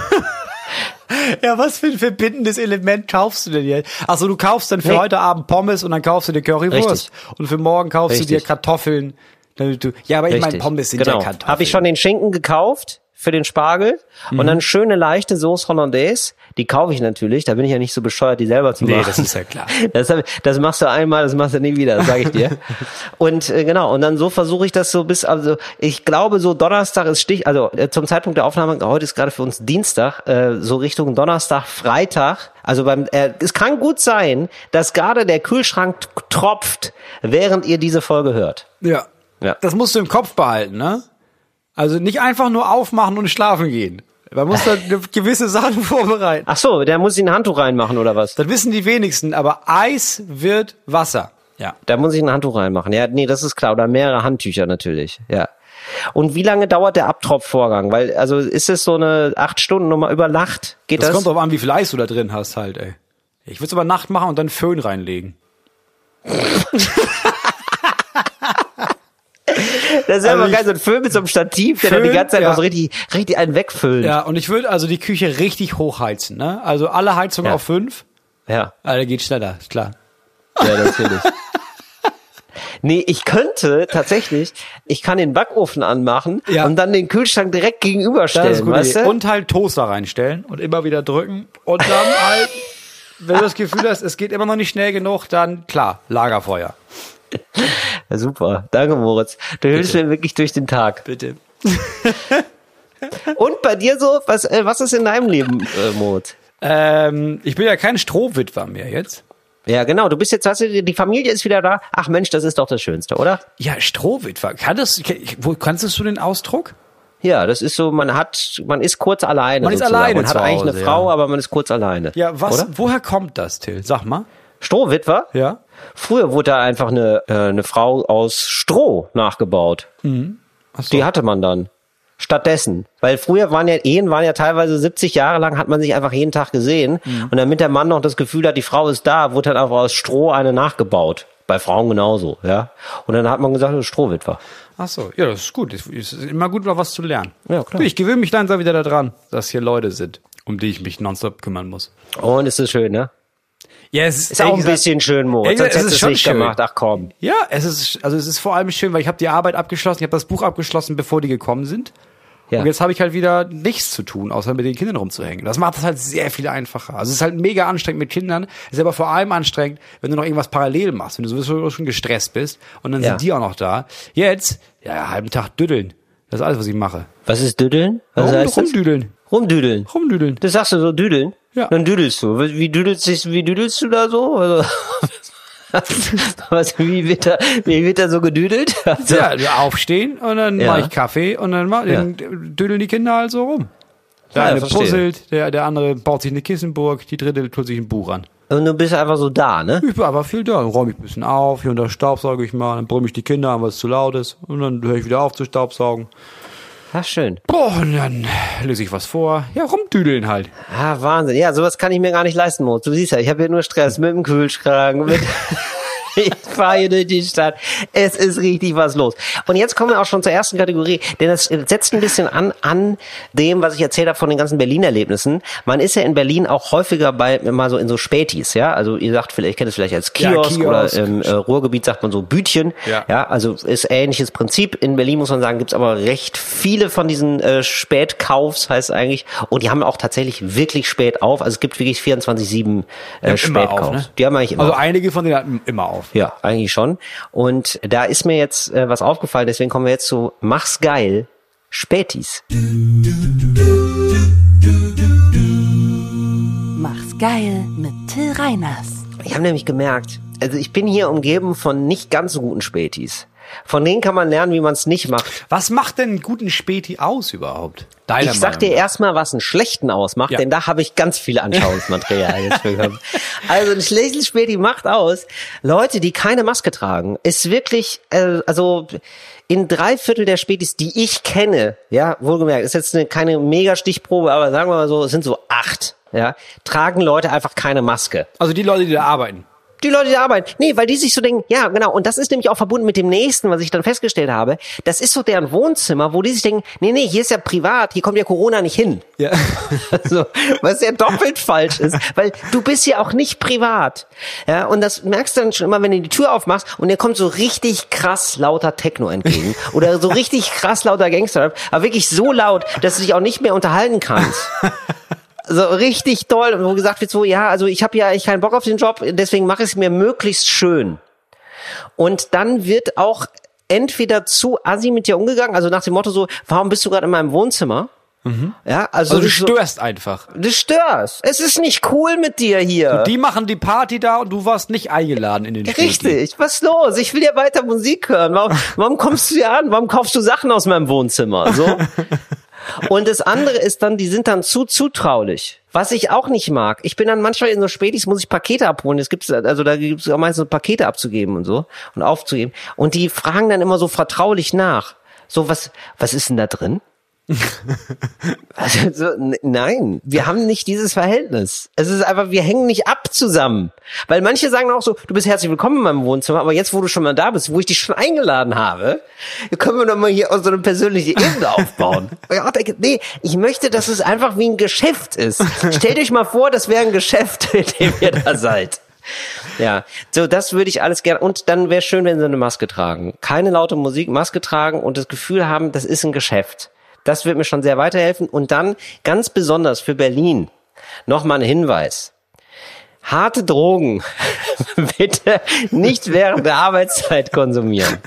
Ja, was für ein verbindendes Element kaufst du denn jetzt? Also du kaufst dann für Nee. heute Abend Pommes und dann kaufst du dir Currywurst. Richtig. Und für morgen kaufst du Richtig. dir Kartoffeln. Damit du, ja, aber ich meine. Pommes sind genau. ja Kartoffeln. Habe ich schon den Schinken gekauft für den Spargel Mhm. und dann schöne leichte Sauce Hollandaise. Die kaufe ich natürlich. Da bin ich ja nicht so bescheuert, die selber zu machen. Nee, das ist ja klar. Das, das machst du einmal, das machst du nie wieder, sage ich dir. und äh, genau, und dann so versuche ich das so bis, also ich glaube so Donnerstag ist Stich, also äh, zum Zeitpunkt der Aufnahme, heute ist gerade für uns Dienstag, äh, so Richtung Donnerstag, Freitag, also beim, äh, es kann gut sein, dass gerade der Kühlschrank tropft, während ihr diese Folge hört. Ja. Ja. Das musst du im Kopf behalten, ne? Also nicht einfach nur aufmachen und schlafen gehen. Man muss da gewisse Sachen vorbereiten. Ach so, der muss ich ein Handtuch reinmachen oder was? Das wissen die wenigsten, aber Eis wird Wasser. Ja. Da muss ich ein Handtuch reinmachen. Ja, nee, das ist klar. Oder mehrere Handtücher natürlich. Ja. Und wie lange dauert der Abtropfvorgang? Weil, also ist es so eine acht Stunden Nummer über Nacht? Geht Das, das? kommt drauf an, wie viel Eis du da drin hast halt, ey. Ich würde es aber Nacht machen und dann Föhn reinlegen. das ist ja Also immer geil, so ein Föhn mit so einem Stativ, der dann die Föhn, ja. ganze Zeit noch so richtig, richtig einen wegfüllt. Ja, und ich würde also die Küche richtig hochheizen, ne? Also alle Heizungen Ja. auf fünf. Ja, Also geht schneller, ist klar. ja natürlich. Nee, ich könnte tatsächlich, ich kann den Backofen anmachen Ja. und dann den Kühlschrank direkt gegenüberstellen, weißt du? Und halt Toaster reinstellen und immer wieder drücken. Und dann halt, wenn du das Gefühl hast, es geht immer noch nicht schnell genug, dann klar, Lagerfeuer. Ja, super. Danke, Moritz. Du hilfst mir wirklich durch den Tag. Bitte. Und bei dir so, was, äh, was ist in deinem Leben, äh, Moritz? Ähm, ich bin ja kein Strohwitwer mehr jetzt. Ja, genau. Du bist jetzt, hast du, die Familie ist wieder da. Ach Mensch, das ist doch das Schönste, oder? Ja, Strohwitwer. Kann das, wo, kannst du den Ausdruck? Ja, das ist so, man hat, man ist kurz alleine. Man ist sozusagen. alleine Man hat eigentlich Hause, eine Frau, ja. aber man ist kurz alleine. Ja, was, Oder? woher kommt das, Till? Sag mal. Strohwitwer? Ja. Früher wurde da einfach eine, äh, eine Frau aus Stroh nachgebaut. Ach so. Die hatte man dann. Stattdessen. Weil früher waren ja, Ehen waren ja teilweise 70 Jahre lang, hat man sich einfach jeden Tag gesehen. Mhm. Und damit der Mann noch das Gefühl hat, die Frau ist da, wurde dann einfach aus Stroh eine nachgebaut. Bei Frauen genauso, ja. Und dann hat man gesagt, das ist Strohwitwer. Ach so, ja, das ist gut. Es ist immer gut, mal was zu lernen. Ja, klar. Du, Ich gewöhne mich langsam wieder daran, dass hier Leute sind, um die ich mich nonstop kümmern muss. Und ist das schön, ne? Ja, es Ist auch ein bisschen schön, Moritz. Sonst es hättest ist du es schon nicht schön. gemacht. Ach komm. Ja, es ist, also es ist vor allem schön, weil ich habe die Arbeit abgeschlossen, ich habe das Buch abgeschlossen, bevor die gekommen sind. Ja. Und jetzt habe ich halt wieder nichts zu tun, außer mit den Kindern rumzuhängen. Das macht es halt sehr viel einfacher. Also es ist halt mega anstrengend mit Kindern, ist aber vor allem anstrengend, wenn du noch irgendwas parallel machst, wenn du sowieso schon gestresst bist und dann Ja. sind die auch noch da. Jetzt, ja, halben Tag düddeln. Das ist alles, was ich mache. Was ist Düdeln? Was Rum, heißt das? rumdüdeln. Rumdüdeln. Rumdüdeln. Das sagst du so, düdeln? Ja. Dann düdelst du. Wie düdelst, du- wie düdelst du da so? Also, was, wie, wird da, wie wird da so gedüdelt? Also, Ja, wir aufstehen und dann Ja. mache ich Kaffee und dann, mach, dann düdeln die Kinder halt so rum. Der Ja, eine verstehe. puzzelt, der, der andere baut sich eine Kissenburg, die dritte tut sich ein Buch an. Und du bist einfach so da, ne? Ich bin aber viel da, dann räume ich ein bisschen auf, hier und da staubsauge ich mal, dann brülle ich die Kinder an, weil es zu laut ist und dann höre ich wieder auf zu staubsaugen. Ach, schön. Boah, und dann lese ich was vor. Ja, rumdüdeln halt. Ah, Wahnsinn. Ja, sowas kann ich mir gar nicht leisten, Moritz. Du siehst ja, ich habe hier nur Stress mit dem Kühlschrank, mit... Ich fahre hier durch die Stadt. Es ist richtig was los. Und jetzt kommen wir auch schon zur ersten Kategorie, denn das setzt ein bisschen an an dem, was ich erzählt habe von den ganzen Berlin-Erlebnissen. Man ist ja in Berlin auch häufiger bei mal so in so Spätis, ja. Also ihr sagt vielleicht, kennt es vielleicht als Ja, Kiosk, Kiosk. oder im äh, Ruhrgebiet sagt man so Bütchen. Ja. ja, also ist ähnliches Prinzip. In Berlin muss man sagen, gibt's aber recht viele von diesen äh, Spätkaufs, heißt eigentlich. Und die haben auch tatsächlich wirklich spät auf. Also es gibt wirklich 24-7 äh, Spätkaufs. auf, ne? Die haben eigentlich immer Also auf. einige von denen hatten immer auf auf. Ja, eigentlich schon. Und da ist mir jetzt äh, was aufgefallen, deswegen kommen wir jetzt zu Mach's geil, Spätis. Mach's geil mit Till Reiners. Ich habe nämlich gemerkt, also ich bin hier umgeben von nicht ganz so guten Spätis. Von denen kann man lernen, wie man es nicht macht. Was macht denn einen guten Späti aus überhaupt? Deiner Ich sag dir erstmal, was einen schlechten ausmacht, Ja. denn da habe ich ganz viel Anschauungsmaterial jetzt bekommen. Also ein schlechten Späti macht aus, Leute, die keine Maske tragen, ist wirklich, äh, also in drei Viertel der Spätis, die ich kenne, ja, wohlgemerkt, ist jetzt eine, keine Mega-Stichprobe, aber sagen wir mal so, es sind so acht, ja, tragen Leute einfach keine Maske. Also die Leute, die da arbeiten. Die Leute, die arbeiten. Nee, weil die sich so denken, ja, genau. Und das ist nämlich auch verbunden mit dem nächsten, was ich dann festgestellt habe. Das ist so deren Wohnzimmer, wo die sich denken, nee, nee, hier ist ja privat, hier kommt ja Corona nicht hin. Ja. Also, was ja doppelt falsch ist, weil du bist ja auch nicht privat. Ja, und das merkst du dann schon immer, wenn du die Tür aufmachst und dir kommt so richtig krass lauter Techno entgegen oder so richtig krass lauter Gangster, aber wirklich so laut, dass du dich auch nicht mehr unterhalten kannst. So richtig toll, wo gesagt wird so, ja, also ich habe ja eigentlich keinen Bock auf den Job, deswegen mache ich es mir möglichst schön. Und dann wird auch entweder zu assi mit dir umgegangen, also nach dem Motto so, warum bist du gerade in meinem Wohnzimmer? Ja, also, Also du ist so, störst einfach. Du störst. Es ist nicht cool mit dir hier. Die machen die Party da und du warst nicht eingeladen in den Späti. Richtig. Was los? Ich will ja weiter Musik hören. Warum, warum kommst du hier an? Warum kaufst du Sachen aus meinem Wohnzimmer? So. Und das andere ist dann, die sind dann zu zutraulich. Was ich auch nicht mag. Ich bin dann manchmal in so Spätis, muss ich Pakete abholen. Es gibt, also da gibt es auch meistens Pakete abzugeben und so und aufzugeben. Und die fragen dann immer so vertraulich nach. So, was, was ist denn da drin? Also, so, nein, wir haben nicht dieses Verhältnis. Es ist einfach, wir hängen nicht ab zusammen. Weil manche sagen auch so, du bist herzlich willkommen in meinem Wohnzimmer, aber jetzt, wo du schon mal da bist, wo ich dich schon eingeladen habe, können wir doch mal hier so eine persönliche Ebene aufbauen. Nee, ich möchte, dass es einfach wie ein Geschäft ist. Stellt euch mal vor, das wäre ein Geschäft, in dem ihr da seid. Ja, so das würde ich alles gerne. Und dann wäre schön, wenn sie eine Maske tragen. Keine laute Musik, Maske tragen und das Gefühl haben, das ist ein Geschäft. Das wird mir schon sehr weiterhelfen. Und dann ganz besonders für Berlin nochmal ein Hinweis. Harte Drogen bitte nicht während der Arbeitszeit konsumieren.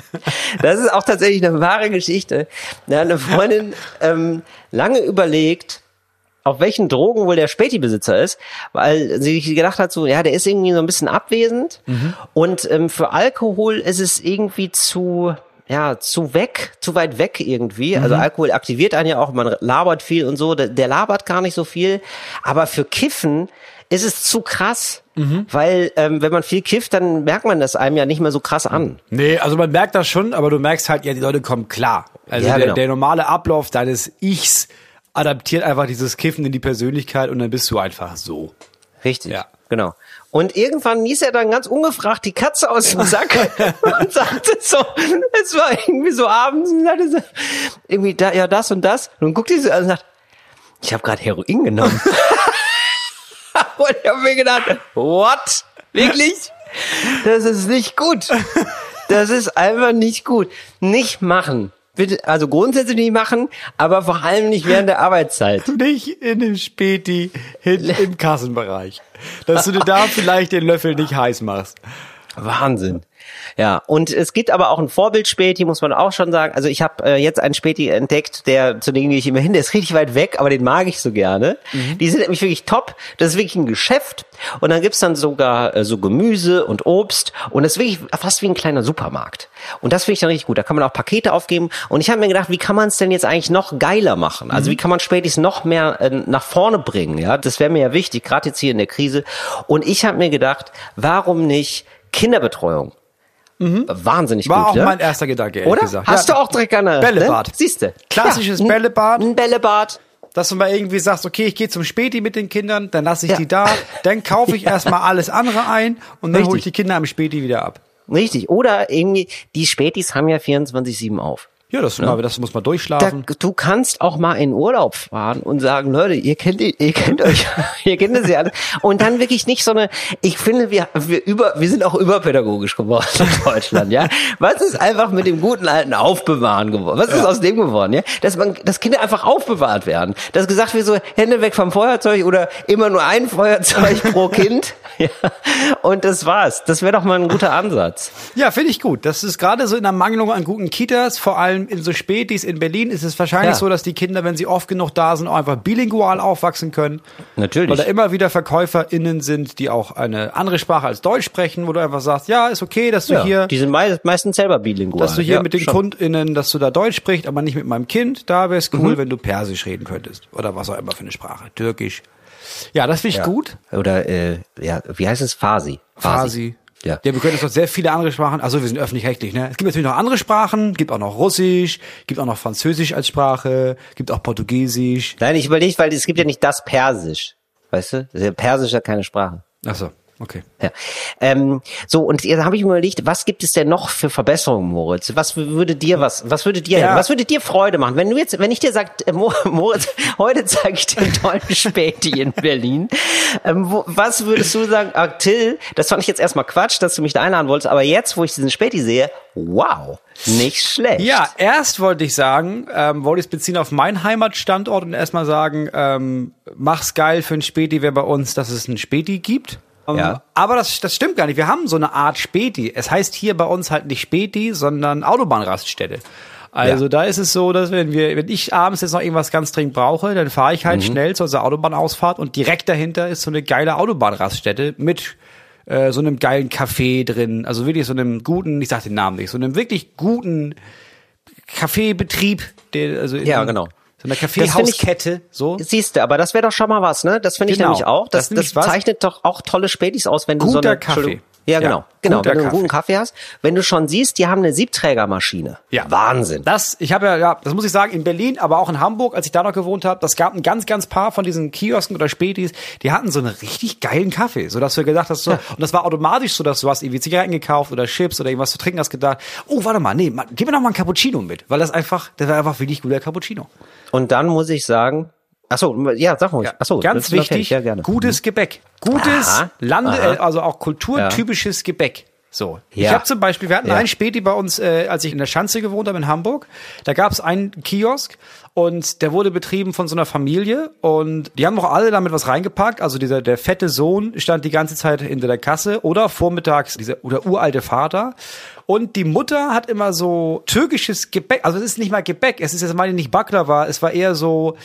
Das ist auch tatsächlich eine wahre Geschichte. Eine Freundin ähm, lange überlegt, auf welchen Drogen wohl der Späti-Besitzer ist, weil sie sich gedacht hat, so, ja, der ist irgendwie so ein bisschen abwesend und ähm, für Alkohol ist es irgendwie zu, ja, zu weg, zu weit weg irgendwie. Also Alkohol aktiviert einen ja auch, man labert viel und so, der, der labert gar nicht so viel, aber für Kiffen ist es zu krass, weil ähm, wenn man viel kifft, dann merkt man das einem ja nicht mehr so krass an. Nee, also man merkt das schon, aber du merkst halt, ja, die Leute kommen klar. Also Ja, der, genau. der normale Ablauf deines Ichs adaptiert einfach dieses Kiffen in die Persönlichkeit und dann bist du einfach so. Richtig. Ja. Genau. Und irgendwann ließ er dann ganz ungefragt die Katze aus dem Sack und sagte so, es war irgendwie so abends und sagte so, irgendwie da, ja das und das. Und dann guckt die so an und sagt, ich habe gerade Heroin genommen. und ich habe mir gedacht, what? Wirklich? Das ist nicht gut. Das ist einfach nicht gut. Nicht machen. Bitte, also grundsätzlich nicht machen, aber vor allem nicht während der Arbeitszeit. Nicht in dem Späti hinten im Kassenbereich. Dass du dir da vielleicht den Löffel nicht heiß machst. Wahnsinn. Ja, und es gibt aber auch ein Vorbild-Späti, muss man auch schon sagen. Also ich habe äh, jetzt einen Späti entdeckt, der zu denen gehe ich immer hin, der ist richtig weit weg, aber den mag ich so gerne. Die sind nämlich wirklich top. Das ist wirklich ein Geschäft. Und dann gibt's dann sogar äh, so Gemüse und Obst. Und das ist wirklich fast wie ein kleiner Supermarkt. Und das finde ich dann richtig gut. Da kann man auch Pakete aufgeben. Und ich habe mir gedacht, wie kann man es denn jetzt eigentlich noch geiler machen? Also wie kann man Spätis noch mehr äh, nach vorne bringen? Ja, das wäre mir ja wichtig, gerade jetzt hier in der Krise. Und ich habe mir gedacht, warum nicht Kinderbetreuung? Wahnsinnig War gut, auch ne? mein erster Gedanke, ehrlich Oder? gesagt. Hast Ja. du auch direkt an der Bällebad. Ne? Siehst du? Klassisches Bällebad. Ein Bällebad. Dass du mal irgendwie sagst, okay, ich gehe zum Späti mit den Kindern, dann lasse ich Ja. die da, dann kaufe ich erstmal alles andere ein und dann hole ich die Kinder am Späti wieder ab. Richtig. Oder irgendwie, die Spätis haben ja 24-7 auf. Ja, das, Mal, das muss man Da, durchschlafen. du kannst auch mal in Urlaub fahren und sagen, Leute, ihr kennt, ihr kennt euch, ihr kennt das ja alle. Und dann wirklich nicht so eine, ich finde, wir, wir über, wir sind auch überpädagogisch geworden in Deutschland, ja. Was ist einfach mit dem guten alten Aufbewahren geworden? Was ist aus dem geworden, ja? Dass man, dass Kinder einfach aufbewahrt werden. Dass gesagt wird so, Hände weg vom Feuerzeug oder immer nur ein Feuerzeug pro Kind. Ja. Und das war's. Das wäre doch mal ein guter Ansatz. Ja, finde ich gut. Das ist gerade so in der Mangelung an guten Kitas, vor allem allem in so Spätis in Berlin ist es wahrscheinlich Ja. so, dass die Kinder, wenn sie oft genug da sind, auch einfach bilingual aufwachsen können. Natürlich. Weil da immer wieder VerkäuferInnen sind, die auch eine andere Sprache als Deutsch sprechen, wo du einfach sagst, ja, ist okay, dass du ja, hier, die sind mei meistens selber bilingual. dass du hier ja, mit den schon. KundInnen, dass du da Deutsch sprichst, aber nicht mit meinem Kind. Da wäre es cool, Mhm. wenn du Persisch reden könntest. Oder was auch immer für eine Sprache. Türkisch. Ja, das finde ich gut. Oder, äh, ja, wie heißt es? Farsi. Farsi. Ja. Ja, wir können jetzt noch sehr viele andere Sprachen. Also wir sind öffentlich-rechtlich, ne? Es gibt natürlich noch andere Sprachen, gibt auch noch Russisch, gibt auch noch Französisch als Sprache, gibt auch Portugiesisch. Nein, ich überlege, weil es gibt ja nicht das Persisch. Weißt du? Das ist ja Persisch ja keine Sprache. Ach so, okay. Ja. Ähm, so, und jetzt habe ich mir überlegt, was gibt es denn noch für Verbesserungen, Moritz? Was würde dir was, was würde dir, Ja. was würde dir Freude machen? Wenn du jetzt, wenn ich dir sag, äh, Mo- Moritz, heute zeige ich dir einen tollen Späti in Berlin, ähm, wo, was würdest du sagen, ah, Till, das fand ich jetzt erstmal Quatsch, dass du mich da einladen wolltest, aber jetzt, wo ich diesen Späti sehe, wow, nicht schlecht. Ja, erst wollte ich sagen, ähm, wollte ich es beziehen auf meinen Heimatstandort und erstmal sagen, ähm, mach's geil für ein Späti, wer bei uns, dass es ein Späti gibt. Ähm, Ja. Aber das, das stimmt gar nicht. Wir haben so eine Art Späti. Es heißt hier bei uns halt nicht Späti, sondern Autobahnraststätte. Also Ja. da ist es so, dass wenn wir, wenn ich abends jetzt noch irgendwas ganz dringend brauche, dann fahre ich Mhm. halt schnell zu unserer Autobahnausfahrt und direkt dahinter ist so eine geile Autobahnraststätte mit äh, so einem geilen Café drin, also wirklich so einem guten, ich sag den Namen nicht, so einem wirklich guten Kaffeebetrieb, der also in Ja, genau. So find ich- Kaffeehauskette, so. Siehst du, aber das wäre doch schon mal was, ne? Das finde ich Genau. nämlich auch. Das Das, das, zeichnet doch auch tolle Spätis aus, wenn du so Guter eine Kaffee. Ja, genau. Ja, genau, wenn du einen Kaffee. guten Kaffee hast. Wenn du schon siehst, die haben eine Siebträgermaschine. Ja. Wahnsinn. Das, ich habe ja, ja, das muss ich sagen, in Berlin, aber auch in Hamburg, als ich da noch gewohnt habe, das gab ein ganz, ganz paar von diesen Kiosken oder Spätis, die hatten so einen richtig geilen Kaffee, so dass du gedacht hast, so, und das war automatisch so, dass du hast irgendwie Zigaretten gekauft oder Chips oder irgendwas zu trinken hast gedacht, oh, warte mal, nee, ma- gib mir noch mal einen Cappuccino mit, weil das einfach, das war einfach wirklich guter Cappuccino. Und dann muss ich sagen, ach so, ja, sag ruhig. Ach so, ganz noch wichtig. Ja, gerne. gutes Gebäck. Gutes Aha, Lande, aha. also auch kulturtypisches Gebäck. So. Ich Ja. habe zum Beispiel, wir hatten Ja. einen Späti bei uns, äh, als ich in der Schanze gewohnt habe in Hamburg. Da gab es einen Kiosk und der wurde betrieben von so einer Familie und die haben auch alle damit was reingepackt. Also dieser der fette Sohn stand die ganze Zeit hinter der Kasse oder vormittags dieser oder uralte Vater. Und die Mutter hat immer so türkisches Gebäck, also es ist nicht mal Gebäck, es ist jetzt meine nicht Baklava, es war eher so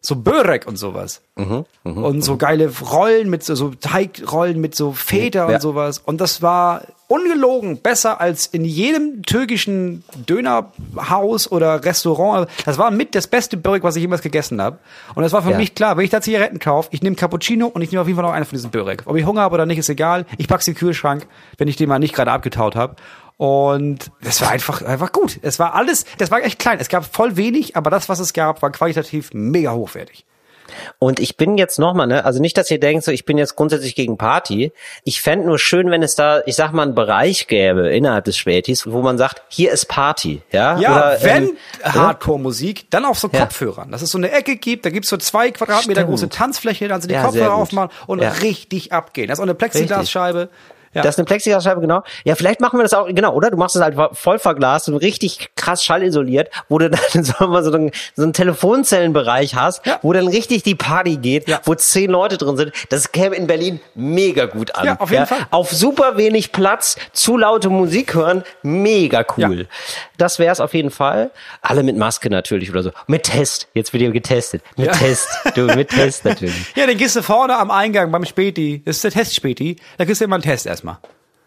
so Börek und sowas. Mhm, und so geile Rollen mit so, so Teigrollen mit so Feder Ja. und sowas. Und das war ungelogen besser als in jedem türkischen Dönerhaus oder Restaurant. Das war mit das beste Börek, was ich jemals gegessen habe. Und das war für Ja. mich klar, wenn ich da Zigaretten kaufe, ich nehme Cappuccino und ich nehme auf jeden Fall noch einen von diesen Börek. Ob ich Hunger habe oder nicht, ist egal. Ich pack's in den Kühlschrank, wenn ich den mal nicht gerade abgetaut habe. Und das war einfach, einfach gut. Es war alles, das war echt klein. Es gab voll wenig, aber das, was es gab, war qualitativ mega hochwertig. Und ich bin jetzt nochmal, ne, also nicht, dass ihr denkt, so ich bin jetzt grundsätzlich gegen Party. Ich fänd nur schön, wenn es da, ich sag mal, einen Bereich gäbe innerhalb des Spätis, wo man sagt, hier ist Party, ja? Ja, Oder, wenn ähm, Hardcore-Musik, dann auf so Ja. Kopfhörern. Dass es so eine Ecke gibt, da gibt's so zwei Quadratmeter Stimmt. große Tanzfläche, dann sind die Ja, Kopfhörer aufmachen und Ja. richtig abgehen. Das ist auch eine Plexiglasscheibe. Ja. Das ist eine Plexiglasscheibe, genau. Ja, vielleicht machen wir das auch, genau, oder? Du machst es halt voll verglast und richtig krass schallisoliert, wo du dann so, mal so, einen, so einen Telefonzellenbereich hast, Ja. wo dann richtig die Party geht, Ja. wo zehn Leute drin sind. Das käme in Berlin mega gut an. Ja, auf jeden Fall. Auf super wenig Platz, zu laute Musik hören, mega cool. Das wär's auf jeden Fall. Alle mit Maske natürlich oder so. Mit Test. Jetzt wird ihr getestet. Mit. Test. Du, mit Test natürlich. Ja, dann gehst du vorne am Eingang beim Späti. Das ist der Testspäti. Da kriegst du immer einen Test erstmal.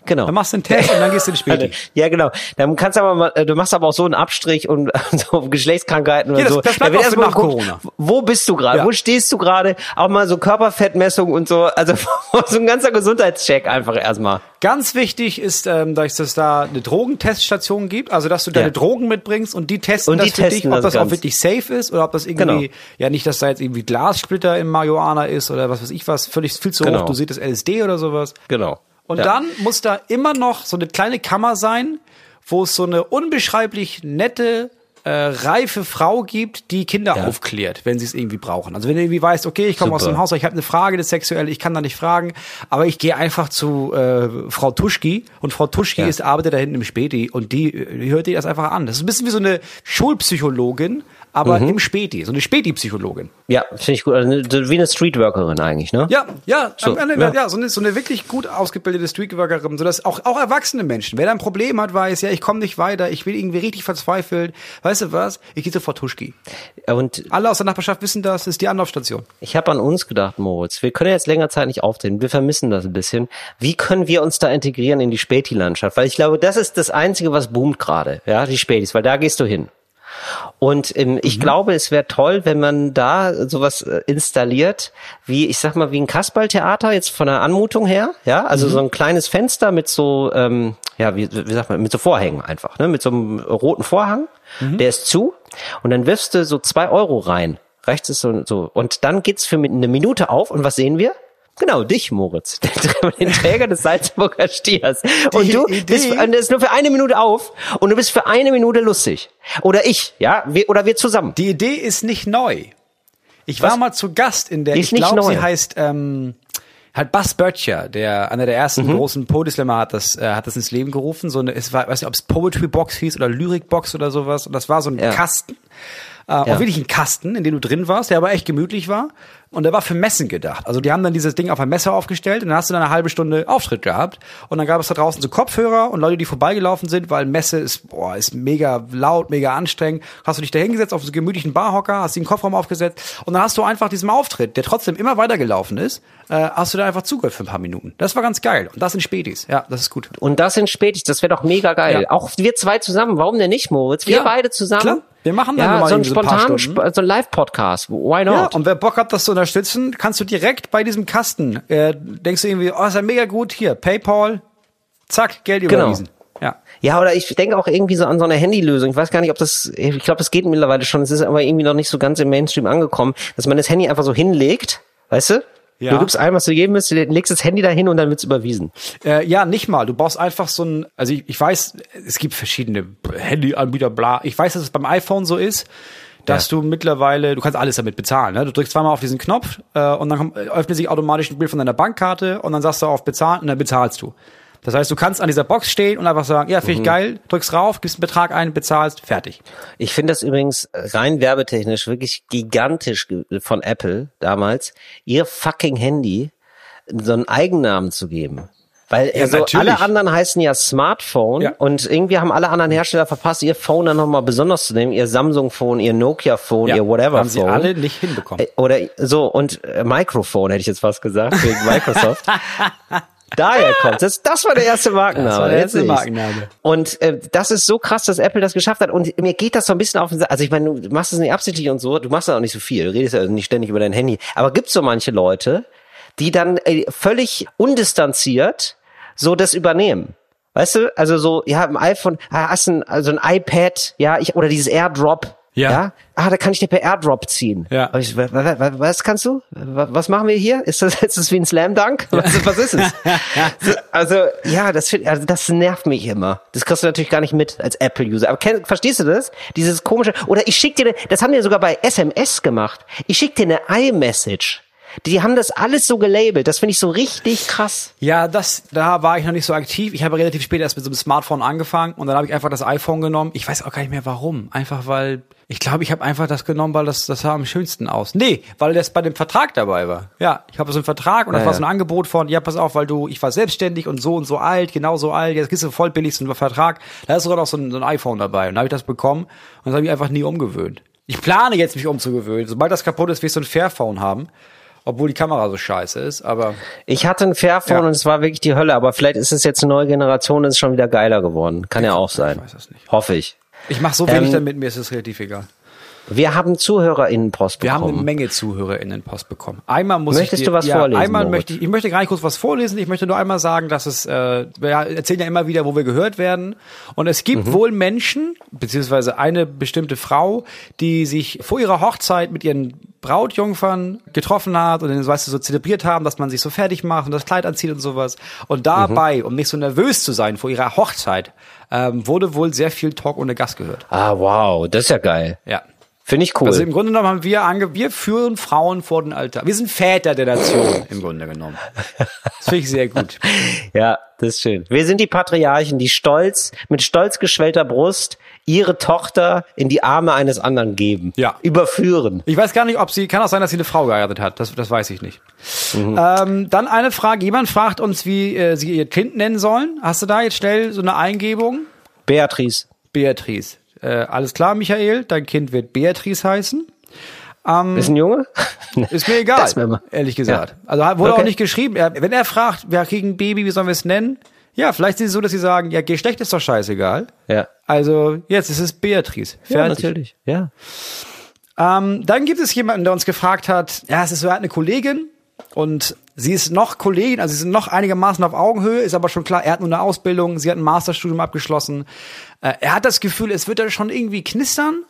Genau. Dann machst du einen Test und dann gehst du in Späti. Ja, genau. Dann kannst du aber mal, äh, du machst aber auch so einen Abstrich und so Geschlechtskrankheiten Ja, das- so. das bleibt auch für nach geguckt, Corona. Wo bist du gerade? Ja. Wo stehst du gerade? Auch mal so Körperfettmessung und so. Also so ein ganzer Gesundheitscheck einfach erstmal. Ganz wichtig ist, ähm, dass es da eine Drogenteststation gibt, also dass du deine Ja. Drogen mitbringst und die testen Und die das für testen dich, ob das das, auch wirklich safe ist oder ob das irgendwie, Genau. ja nicht, dass da jetzt irgendwie Glassplitter im Marihuana ist oder was weiß ich was, völlig viel zu Genau. hoch, du siehst das LSD oder sowas. Genau. Und Ja. dann muss da immer noch so eine kleine Kammer sein, wo es so eine unbeschreiblich nette, äh, reife Frau gibt, die Kinder Ja. aufklärt, wenn sie es irgendwie brauchen. Also wenn du irgendwie weißt, okay, ich komme aus dem Haus, ich habe eine Frage, das sexuelle, ich kann da nicht fragen, aber ich gehe einfach zu äh, Frau Tuschki und Frau Tuschki Ja. ist arbeitet da hinten im Späti und die, äh, die hört dir das einfach an. Das ist ein bisschen wie so eine Schulpsychologin, aber Mhm. im Späti, so eine Späti-Psychologin. Ja, finde ich gut. Also eine- wie eine Streetworkerin eigentlich, ne? Ja, ja, So, Ende, ja. ja. so, eine, so eine wirklich gut ausgebildete Streetworkerin, sodass auch, auch erwachsene Menschen, wer da ein Problem hat, weiß, ja, ich komme nicht weiter, ich bin irgendwie richtig verzweifelt, weißt du was? Ich gehe Frau Tuschki. Und Alle aus der Nachbarschaft wissen das, das ist die Anlaufstation. ich habe an uns gedacht, Moritz. Wir können jetzt länger Zeit nicht auftreten. Wir vermissen das ein bisschen. Wie können wir uns da integrieren in die Späti-Landschaft? Weil ich glaube, das ist das Einzige, was boomt gerade. Ja, die Spätis, weil da gehst du hin. Und ähm, ich glaube, es wäre toll, wenn man da sowas äh, installiert, wie, ich sag mal, wie ein Kasperltheater, jetzt von der Anmutung her, ja, also so ein kleines Fenster mit so, ähm, ja, wie, wie sagt man, mit so Vorhängen einfach, ne, mit so einem roten Vorhang, der ist zu, und dann wirfst du so zwei Euro rein. Rechts ist so, so, und dann geht's für eine Minute auf, und was sehen wir? Genau, dich, Moritz, den Träger des Salzburger Stiers. Und du bist, und ist nur für eine Minute auf und du bist für eine Minute lustig. Oder ich, ja, wir, oder wir zusammen. Die Idee ist nicht neu. Ich Was? war mal zu Gast in der, Die ich glaube, sie heißt ähm, halt Buzz Böttcher, der einer der ersten Mhm. großen Poetry-Slammer hat das, äh, hat das ins Leben gerufen. So eine, es war, weiß nicht, ob es Poetry Box hieß oder Lyric Box oder sowas. Und das war so ein Ja. Kasten. Äh, Auch wirklich ein Kasten, in dem du drin warst, der aber echt gemütlich war. Und der war für Messen gedacht. Also die haben dann dieses Ding auf ein Messer aufgestellt und dann hast du dann eine halbe Stunde Auftritt gehabt. Und dann gab es da draußen so Kopfhörer und Leute, die vorbeigelaufen sind, weil Messe ist, boah, ist mega laut, mega anstrengend. Hast du dich da hingesetzt auf so gemütlichen Barhocker, hast den Kofferraum aufgesetzt und dann hast du einfach diesem Auftritt, der trotzdem immer weitergelaufen ist, äh, hast du da einfach zugehört für ein paar Minuten. Das war ganz geil. Und das in Spätis. Ja, das ist gut. Und das sind Spätis, das wäre doch mega geil. Ja. Auch wir zwei zusammen, warum denn nicht, Moritz? Wir Ja, beide zusammen. klar. Wir machen dann ja, mal so einen so spontanen, so einen Live-Podcast. Why Ja, not? und wer Bock hat, das zu unterstützen, kannst du direkt bei diesem Kasten, äh, denkst du irgendwie, oh, ist ja mega gut, hier, Paypal, zack, Geld Genau. überwiesen. Ja. Ja, oder ich denke auch irgendwie so an so eine Handylösung. Ich weiß gar nicht, ob das, ich glaube, das geht mittlerweile schon. Es ist aber irgendwie noch nicht so ganz im Mainstream angekommen, dass man das Handy einfach so hinlegt, weißt du? Ja. Du gibst ein, was du geben willst, du legst das Handy dahin und dann wird's überwiesen. Äh, ja, nicht mal. Du brauchst einfach so ein, also ich, ich weiß, es gibt verschiedene Handyanbieter, bla. Ich weiß, dass es beim iPhone so ist, dass du mittlerweile, du kannst alles damit bezahlen. Ne? Du drückst zweimal auf diesen Knopf äh, und dann kommt, äh, öffnet sich automatisch ein Bild von deiner Bankkarte und dann sagst du auf bezahlen und dann bezahlst du. Das heißt, du kannst an dieser Box stehen und einfach sagen, ja, finde ich geil, drückst rauf, gibst einen Betrag ein, bezahlst, fertig. Ich finde das übrigens rein werbetechnisch wirklich gigantisch von Apple damals, ihr fucking Handy so einen Eigennamen zu geben. Weil also natürlich. alle anderen heißen ja Smartphone Ja. und irgendwie haben alle anderen Hersteller verpasst, ihr Phone dann nochmal besonders zu nehmen, ihr Samsung Phone, ihr Nokia Phone, ihr whatever haben sie alle nicht hinbekommen. Äh, Oder so, und äh, Microphone hätte ich jetzt fast gesagt, wegen Microsoft. Daher kommt das. Das war der erste Markenname. Das war der erste. Markenname. Und äh, das ist so krass, dass Apple das geschafft hat. Und mir geht das so ein bisschen auf den Sa- Also ich meine, du machst es nicht absichtlich und so, du machst ja auch nicht so viel, du redest ja nicht ständig über dein Handy. Aber gibt so manche Leute, die dann äh, völlig undistanziert so das übernehmen. Weißt du, also so, ja, im iPhone, ah, hast ein, also ein iPad, ja, ich, oder dieses AirDrop, Ja. Ah, da kann ich dir per AirDrop ziehen. Ja. Ich, wa- wa- wa- was kannst du? Wa- Was machen wir hier? Ist das, das wie ein Slam Dunk? Was, was ist es? So, also, ja, das, find- also, das nervt mich immer. Das kriegst du natürlich gar nicht mit als Apple-User. Aber kenn, verstehst du das? Dieses komische, oder ich schick dir, das haben wir sogar bei SMS gemacht. Ich schick dir eine iMessage. Die haben das alles so gelabelt. Das finde ich so richtig krass. Ja, das, da war ich noch nicht so aktiv. Ich habe relativ spät erst mit so einem Smartphone angefangen und dann habe ich einfach das iPhone genommen. Ich weiß auch gar nicht mehr warum. Einfach weil, ich glaube, ich habe einfach das genommen, weil das, das sah am schönsten aus. Nee, weil das bei dem Vertrag dabei war. Ja, ich habe so einen Vertrag und das Ja, war so ein Angebot von, ja, pass auf, weil du, ich war selbstständig und so und so alt, genau so alt, jetzt kriegst du voll billig so einen Vertrag. Da ist sogar noch so ein, so ein iPhone dabei und da habe ich das bekommen und das habe ich einfach nie umgewöhnt. Ich plane jetzt mich umzugewöhnen. Sobald das kaputt ist, will ich so ein Fairphone haben. Obwohl die Kamera so scheiße ist, aber Ich hatte ein Fairphone Ja. und es war wirklich die Hölle, aber vielleicht ist es jetzt eine neue Generation und ist schon wieder geiler geworden. Kann ja auch sein. weiß das nicht. Hoffe ich. ich mache so wenig Ähm, damit, mir ist es relativ egal. Wir haben ZuhörerInnenpost Wir bekommen. haben eine Menge ZuhörerInnen-Post bekommen. Einmal muss Möchtest ich dir, du was ja, vorlesen, Einmal Moritz? möchte ich, ich möchte gar nicht kurz was vorlesen. Ich möchte nur einmal sagen, dass es, äh, wir erzählen ja immer wieder, wo wir gehört werden. Und es gibt Mhm. wohl Menschen, beziehungsweise eine bestimmte Frau, die sich vor ihrer Hochzeit mit ihren Brautjungfern getroffen hat und dann, weißt du, so zelebriert haben, dass man sich so fertig macht und das Kleid anzieht und sowas. Und dabei, Mhm. um nicht so nervös zu sein vor ihrer Hochzeit, ähm, wurde wohl sehr viel Talk ohne Gast gehört. ah, wow, das ist ja geil. Ja. Finde ich cool. Also im Grunde genommen haben wir ange wir führen Frauen vor den Altar. Wir sind Väter der Nation im Grunde genommen. Das finde ich sehr gut. ja, das ist schön. Wir sind die Patriarchen, die stolz, mit stolz geschwellter Brust ihre Tochter in die Arme eines anderen geben. Ja. Überführen. Ich weiß gar nicht, ob sie, kann auch sein, dass sie eine Frau geheiratet hat. Das, das weiß ich nicht. Mhm. Ähm, dann eine Frage. Jemand fragt uns, wie äh, sie ihr Kind nennen sollen. Hast du da jetzt schnell so eine Eingebung? Beatrice. Beatrice. Äh, alles klar, Michael, dein Kind wird Beatrice heißen. Ist ein Junge? Ist mir egal, mal- ehrlich gesagt. Also hat- wurde Okay. auch nicht geschrieben. Er, wenn er fragt, wir kriegen ein Baby, wie sollen wir es nennen? Ja, vielleicht ist es so, dass sie sagen, ja, Geschlecht ist doch scheißegal. Ja. Also jetzt ist es Beatrice. Ja, Fertig. natürlich. Ja. Ähm, dann gibt es jemanden, der uns gefragt hat, ja, es ist so, er hat eine Kollegin und sie ist noch Kollegin, also sie sind noch einigermaßen auf Augenhöhe, ist aber schon klar, er hat nur eine Ausbildung, sie hat ein Masterstudium abgeschlossen. Äh, er hat das Gefühl, es wird da schon irgendwie knistern.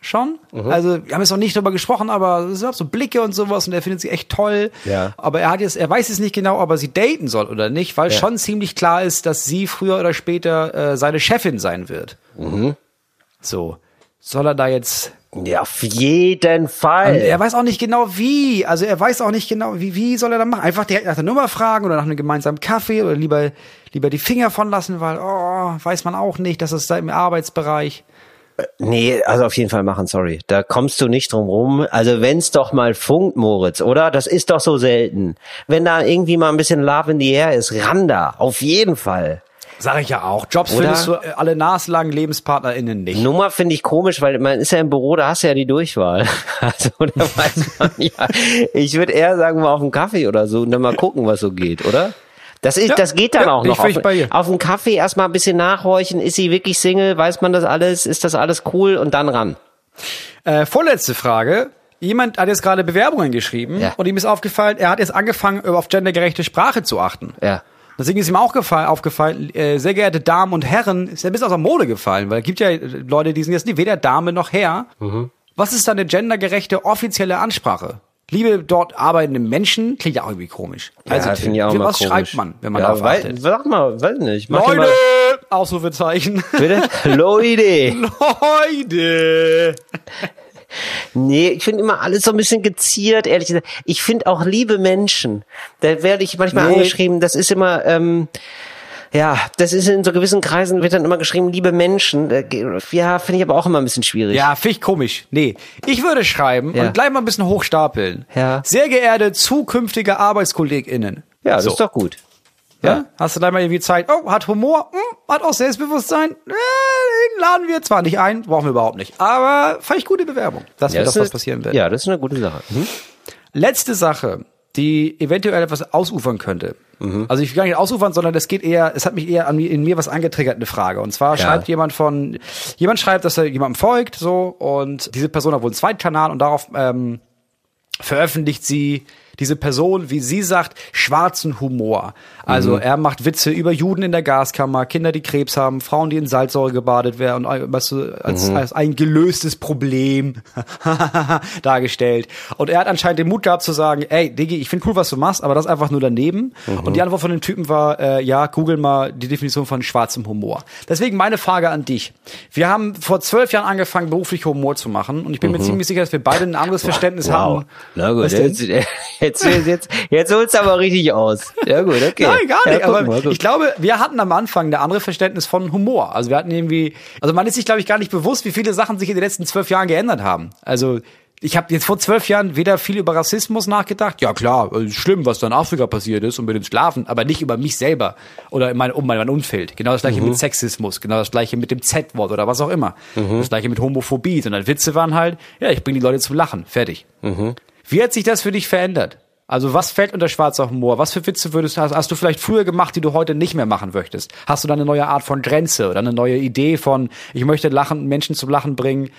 Schon. Mhm. Also, wir haben jetzt noch nicht drüber gesprochen, aber es sind so Blicke und sowas und er findet sie echt toll. Ja. Aber er hat jetzt, er weiß jetzt nicht genau, ob er sie daten soll oder nicht, weil Ja. schon ziemlich klar ist, dass sie früher oder später äh, seine Chefin sein wird. Mhm. So. Soll er da jetzt Ja, auf jeden Fall. und er weiß auch nicht genau wie. Also er weiß auch nicht genau, wie, wie soll er da machen. Einfach direkt nach der Nummer fragen oder nach einem gemeinsamen Kaffee oder lieber, lieber die Finger von lassen, weil, oh, weiß man auch nicht, dass es da im Arbeitsbereich. Nee, also auf jeden Fall machen, sorry. Da kommst du nicht drum rum. Also wenn's doch mal funkt, Moritz, oder? Das ist doch so selten. Wenn da irgendwie mal ein bisschen Love in the air ist, ran da. Auf jeden Fall. Sag ich ja auch. Jobs Oder? findest du äh, alle naslangen LebenspartnerInnen nicht. Nummer finde ich komisch, weil man ist ja im Büro, da hast du ja die Durchwahl. Also da weiß man ja. Ich würde eher sagen, mal auf einen Kaffee oder so und dann mal gucken, was so geht, oder? Das ist, Ja, das geht dann ja, auch noch. auf, auf einen Kaffee erstmal ein bisschen nachhorchen. Ist sie wirklich Single? Weiß man das alles? Ist das alles cool? Und dann ran. Äh, vorletzte Frage. Jemand hat jetzt gerade Bewerbungen geschrieben Ja. und ihm ist aufgefallen, er hat jetzt angefangen, auf gendergerechte Sprache zu achten. Ja. Deswegen ist ihm auch gefallen, aufgefallen, äh, sehr geehrte Damen und Herren, ist ja ein bisschen aus der Mode gefallen, weil es gibt ja äh, Leute, die sind jetzt nicht weder Dame noch Herr. Mhm. Was ist da eine gendergerechte offizielle Ansprache? Liebe dort arbeitende Menschen, klingt ja auch irgendwie komisch. Also, ja, ich auch was komisch. schreibt man, wenn man ja, darauf achtet? Sag mal, weiß nicht. Mach Leute! Mal, Ausrufezeichen. bitte? Leute! Leute! Nee, ich finde immer alles so ein bisschen geziert, ehrlich gesagt. Ich finde auch liebe Menschen. Da werde ich manchmal Nee. angeschrieben, das ist immer, ähm, ja, das ist in so gewissen Kreisen wird dann immer geschrieben, liebe Menschen. Äh, Ja, finde ich aber auch immer ein bisschen schwierig. Ja, finde ich komisch. Nee, ich würde schreiben Ja. und gleich mal ein bisschen hochstapeln. Ja. Sehr geehrte zukünftige ArbeitskollegInnen. ja das So. ist doch gut. Ja? Hast du gleich mal irgendwie Zeit? Oh, hat Humor, hm, hat auch Selbstbewusstsein. Äh, den laden wir zwar nicht ein, brauchen wir überhaupt nicht. Aber fand ich gute Bewerbung. Das Ja, wird das, was passieren wird. Ja, das ist eine gute Sache. Hm? Letzte Sache, die eventuell etwas ausufern könnte. Mhm. Also ich will gar nicht ausufern, sondern es geht eher, es hat mich eher an, in mir was angetriggert, eine Frage. Und zwar schreibt jemand von, jemand schreibt, dass er jemandem folgt, so, und diese Person hat wohl einen Zweitkanal und darauf ähm, veröffentlicht sie diese Person, wie sie sagt, schwarzen Humor. Also er macht Witze über Juden in der Gaskammer, Kinder, die Krebs haben, Frauen, die in Salzsäure gebadet werden, und weißt du, als, als ein gelöstes Problem dargestellt. Und er hat anscheinend den Mut gehabt zu sagen, ey, Diggi, ich finde cool, was du machst, aber das ist einfach nur daneben. Und die Antwort von dem Typen war, äh, ja, google mal die Definition von schwarzem Humor. Deswegen meine Frage an dich. Wir haben vor zwölf Jahren angefangen, beruflich Humor zu machen. Und ich bin mir ziemlich sicher, dass wir beide ein anderes Verständnis haben. Na gut, Was denn? jetzt, jetzt, jetzt, jetzt, jetzt holst du aber richtig aus. Ja gut, okay. Nein, gar nicht. Ja, aber gucken. ich glaube, wir hatten am Anfang ein anderes Verständnis von Humor. Also wir hatten irgendwie, also man ist sich, glaube ich, gar nicht bewusst, wie viele Sachen sich in den letzten zwölf Jahren geändert haben. Also ich habe jetzt vor zwölf Jahren weder viel über Rassismus nachgedacht, ja klar, äh, schlimm, was da in Afrika passiert ist und mit dem Sklaven, aber nicht über mich selber oder in mein, um mein Umfeld. Genau das gleiche Mhm. mit Sexismus, genau das gleiche mit dem Z-Wort oder was auch immer. Mhm. Das gleiche mit Homophobie. Sondern Witze waren halt, ja, ich bringe die Leute zum Lachen, fertig. Mhm. Wie hat sich das für dich verändert? Also was fällt unter schwarzer Humor? Was für Witze würdest du, hast, hast du vielleicht früher gemacht, die du heute nicht mehr machen möchtest? Hast du da eine neue Art von Grenze oder eine neue Idee von, ich möchte Lachen, Menschen zum Lachen bringen?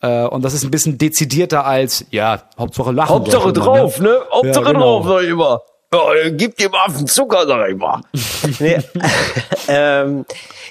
Äh, und das ist ein bisschen dezidierter als, ja, Hauptsache Lachen. Hauptsache drauf, ne? Hauptsache Ja, genau. drauf, sag ich immer. Ja, gib dem Affen Zucker, sag ich mal. nee. ähm,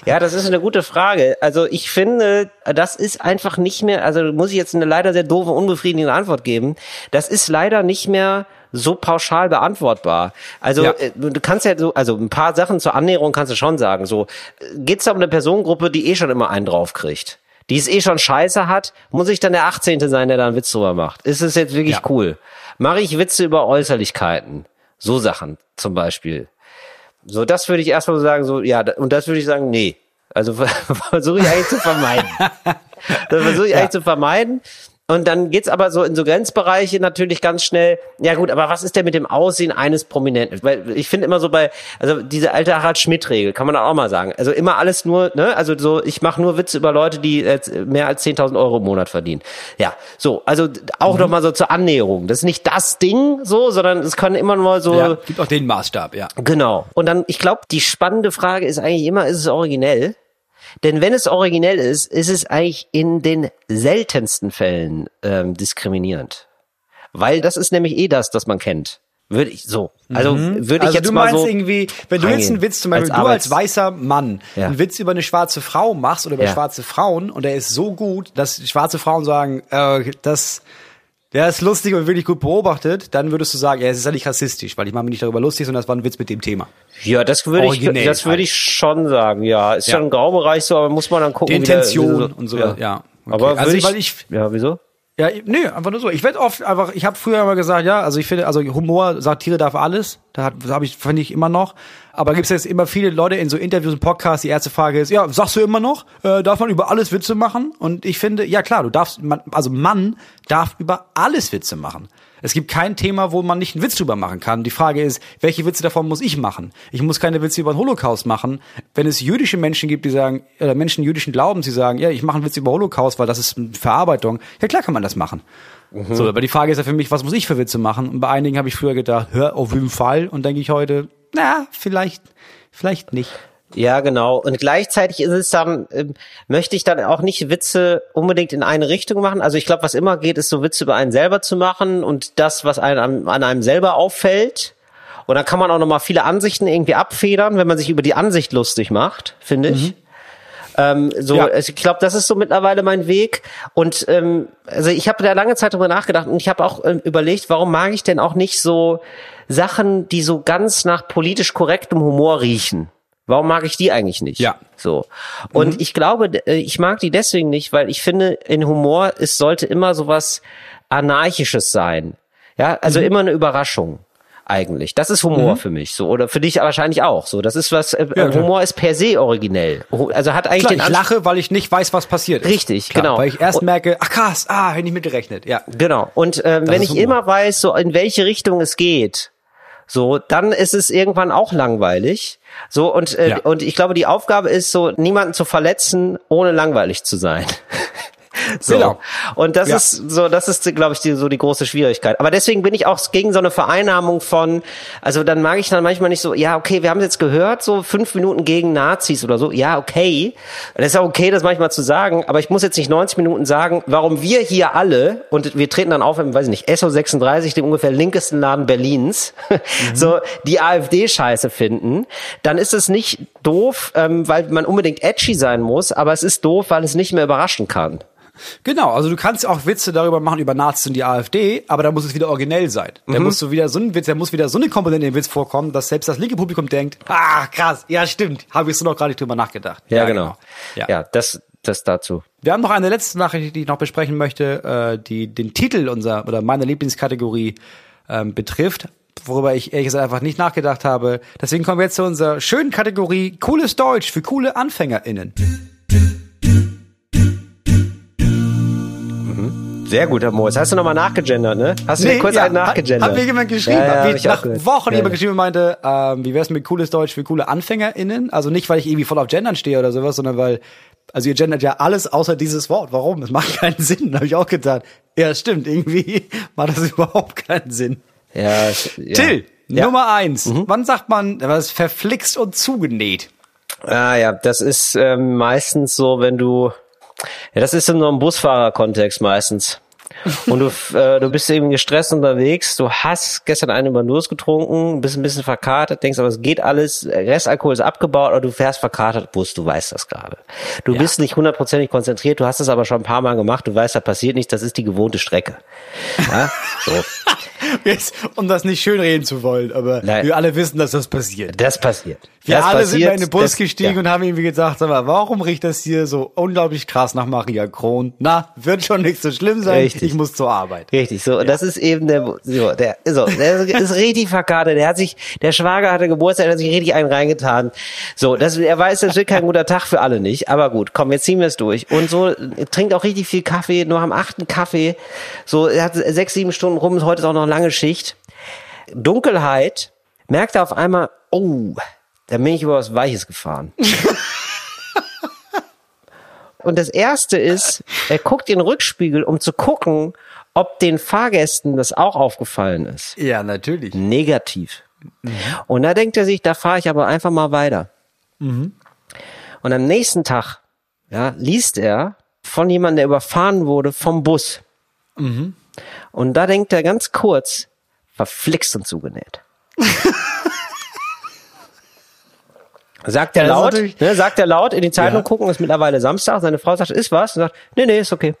ja, das ist eine gute Frage. Also ich finde, das ist einfach nicht mehr, also muss ich jetzt eine leider sehr doofe, unbefriedigende Antwort geben. Das ist leider nicht mehr so pauschal beantwortbar. Also Ja. äh, du kannst ja so, also ein paar Sachen zur Annäherung kannst du schon sagen. So geht's da um eine Personengruppe, die eh schon immer einen draufkriegt, die es eh schon scheiße hat, muss ich dann der 18. sein, der da einen Witz drüber macht. Ist es jetzt wirklich Ja. cool? Mache ich Witze über Äußerlichkeiten? So Sachen zum Beispiel. So, das würde ich erstmal sagen, so, ja, und das würde ich sagen, nee. Also versuche ich eigentlich zu vermeiden. Das versuche ich eigentlich zu vermeiden. Und dann geht's aber so in so Grenzbereiche natürlich ganz schnell. Ja gut, aber was ist denn mit dem Aussehen eines Prominenten? Weil ich finde immer so bei, also diese alte Harald Schmidt-Regel, kann man auch mal sagen. Also immer alles nur, ne? Also so, ich mache nur Witze über Leute, die mehr als 10.000 Euro im Monat verdienen. Ja, so, also auch mhm. noch mal so zur Annäherung. Das ist nicht das Ding so, sondern es kann immer nur so. Ja, gibt auch den Maßstab, ja. Genau. Und dann, ich glaube, die spannende Frage ist eigentlich immer, ist es originell? Denn wenn es originell ist, ist es eigentlich in den seltensten Fällen ähm, diskriminierend. Weil das ist nämlich eh das, das man kennt. Würde ich so. Also mhm. würde ich also jetzt du mal meinst so irgendwie, wenn du jetzt einen Witz zum Beispiel, als du als weißer Mann ja. einen Witz über eine schwarze Frau machst oder über ja. schwarze Frauen und der ist so gut, dass schwarze Frauen sagen, äh, das der ist lustig und wirklich gut beobachtet, dann würdest du sagen, ja, es ist ja nicht rassistisch, weil ich mache mich nicht darüber lustig, sondern das war ein Witz mit dem Thema. Ja, das würde ich, das würde ich schon sagen, ja. Ist ja. schon ein Graubereich so, aber muss man dann gucken. Die Intention der, und so, ja. ja. Okay. Aber also ich, weil ich, ja, wieso? Ja, nö, einfach nur so. Ich werde oft einfach, ich habe früher immer gesagt, ja, also ich finde, also Humor, Satire darf alles. Da hat, habe ich, finde ich immer noch. Aber gibt es jetzt immer viele Leute in so Interviews und Podcasts, die erste Frage ist, ja, sagst du immer noch, äh, darf man über alles Witze machen? Und ich finde, ja klar, du darfst, man, also Mann darf über alles Witze machen. Es gibt kein Thema, wo man nicht einen Witz drüber machen kann. Die Frage ist, welche Witze davon muss ich machen? Ich muss keine Witze über den Holocaust machen. Wenn es jüdische Menschen gibt, die sagen, oder Menschen jüdischen Glaubens, die sagen, ja, ich mache einen Witz über Holocaust, weil das ist eine Verarbeitung. Ja, klar kann man das machen. Mhm. So, aber die Frage ist ja für mich, was muss ich für Witze machen? Und bei einigen habe ich früher gedacht, hör auf jeden Fall. Und denke ich heute, na, vielleicht, vielleicht nicht. Ja, genau. Und gleichzeitig ist es dann, äh, möchte ich dann auch nicht Witze unbedingt in eine Richtung machen. Also ich glaube, was immer geht, ist so Witze über einen selber zu machen und das, was einem, an einem selber auffällt. Und dann kann man auch nochmal viele Ansichten irgendwie abfedern, wenn man sich über die Ansicht lustig macht, finde ich. Ähm, so, ja. ich glaube, das ist so mittlerweile mein Weg. Und ähm, also ich habe da lange Zeit drüber nachgedacht und ich habe auch ähm, überlegt, warum mag ich denn auch nicht so Sachen, die so ganz nach politisch korrektem Humor riechen. Warum mag ich die eigentlich nicht? Ja. So. Und mhm. ich glaube, äh, ich mag die deswegen nicht, weil ich finde, in Humor, es sollte immer sowas Anarchisches sein. Ja, also mhm. immer eine Überraschung eigentlich. Das ist Humor mhm. für mich so oder für dich wahrscheinlich auch so. Das ist was äh, ja, Humor ist per se originell. Also hat eigentlich klar, den ich lache, weil ich nicht weiß, was passiert. Richtig, klar, genau. Weil ich erst und, merke, ach krass, ah, hätte ich mitgerechnet. Ja. Genau. Und ähm, wenn ich Humor. immer weiß, so in welche Richtung es geht, so, dann ist es irgendwann auch langweilig. So, und, äh, ja. und ich glaube, die Aufgabe ist so, niemanden zu verletzen, ohne langweilig zu sein. So. Genau. Und das ja. ist so, das ist, glaube ich, die, so die große Schwierigkeit. Aber deswegen bin ich auch gegen so eine Vereinnahmung von, also dann mag ich dann manchmal nicht so, ja, okay, wir haben jetzt gehört, so fünf Minuten gegen Nazis oder so. Ja, okay. Das ist auch okay, das manchmal zu sagen, aber ich muss jetzt nicht 90 Minuten sagen, warum wir hier alle, und wir treten dann auf im, weiß ich nicht, SO36, dem ungefähr linkesten Laden Berlins, mhm. so die AfD scheiße finden, dann ist es nicht doof, ähm, weil man unbedingt edgy sein muss, aber es ist doof, weil es nicht mehr überraschen kann. Genau, also du kannst auch Witze darüber machen über Nazis und die AfD, aber da muss es wieder originell sein. Da mhm. muss so wieder so ein Witz, da muss wieder so eine Komponente im Witz vorkommen, dass selbst das linke Publikum denkt, ah, krass, ja stimmt, habe ich so noch gar nicht drüber nachgedacht. Ja, ja genau. genau. Ja. ja, das das dazu. Wir haben noch eine letzte Nachricht, die ich noch besprechen möchte, äh, die den Titel unserer oder meiner Lieblingskategorie ähm, betrifft worüber ich ehrlich gesagt einfach nicht nachgedacht habe. Deswegen kommen wir jetzt zu unserer schönen Kategorie Cooles Deutsch für coole AnfängerInnen. Sehr gut, Herr Moritz. Hast du nochmal nachgegendert, ne? Hast du nee, kurz ja, einen nachgegendert? Hat, mir jemand geschrieben, ja, ja, hab ich nach Wochen ja. jemand geschrieben und meinte, ähm, wie wär's mit cooles Deutsch für coole AnfängerInnen? Also nicht, weil ich irgendwie voll auf Gendern stehe oder sowas, sondern weil, also ihr gendert ja alles außer dieses Wort. Warum? Das macht keinen Sinn, habe ich auch gedacht. Ja, stimmt, irgendwie macht das überhaupt keinen Sinn. Ja, ja. Till, Nummer eins. Mhm. Wann sagt man, was verflixt und zugenäht? Ah ja, das ist ähm, meistens so, wenn du ja, das ist in so einem Busfahrerkontext meistens. Und du, äh, du bist eben gestresst unterwegs, du hast gestern einen über Durst getrunken, bist ein bisschen verkatert, denkst aber, es geht alles, Restalkohol ist abgebaut, aber du fährst verkatert Bus, du weißt das gerade. Du ja. bist nicht hundertprozentig konzentriert, du hast es aber schon ein paar Mal gemacht, du weißt, da passiert nichts, das ist die gewohnte Strecke. Ja? So. Jetzt, um das nicht schönreden zu wollen, aber Nein. wir alle wissen, dass das passiert. Das passiert. Wir das alle passiert, sind in den Bus das- gestiegen ja. und haben irgendwie gesagt, sag mal, warum riecht das hier so unglaublich krass nach Maria Kron? Na, wird schon nicht so schlimm sein. Richtig. Ich muss zur Arbeit. Richtig, so, und das ist eben der, so, der, so, der ist richtig verkadert, der hat sich, der Schwager hatte Geburtstag, der hat sich richtig einen reingetan. So, das, er weiß, das wird kein guter Tag für alle nicht, aber gut, komm, jetzt ziehen wir es durch. Und so, trinkt auch richtig viel Kaffee, nur am achten Kaffee, so, er hat sechs, sieben Stunden rum, heute ist auch noch lange Schicht. Dunkelheit, merkt er auf einmal, oh, da bin ich über was Weiches gefahren. Und das erste ist, er guckt in den Rückspiegel, um zu gucken, ob den Fahrgästen das auch aufgefallen ist. Ja, natürlich. Negativ. Und da denkt er sich, da fahre ich aber einfach mal weiter. Und am nächsten Tag, ja, liest er von jemandem, der überfahren wurde vom Bus. Und da denkt er ganz kurz, verflixt und zugenäht. Sagt er laut, ne, sagt er laut, in die Zeitung Ja. gucken, ist mittlerweile Samstag, seine Frau sagt, ist was? Und sagt, nee, nee, ist okay.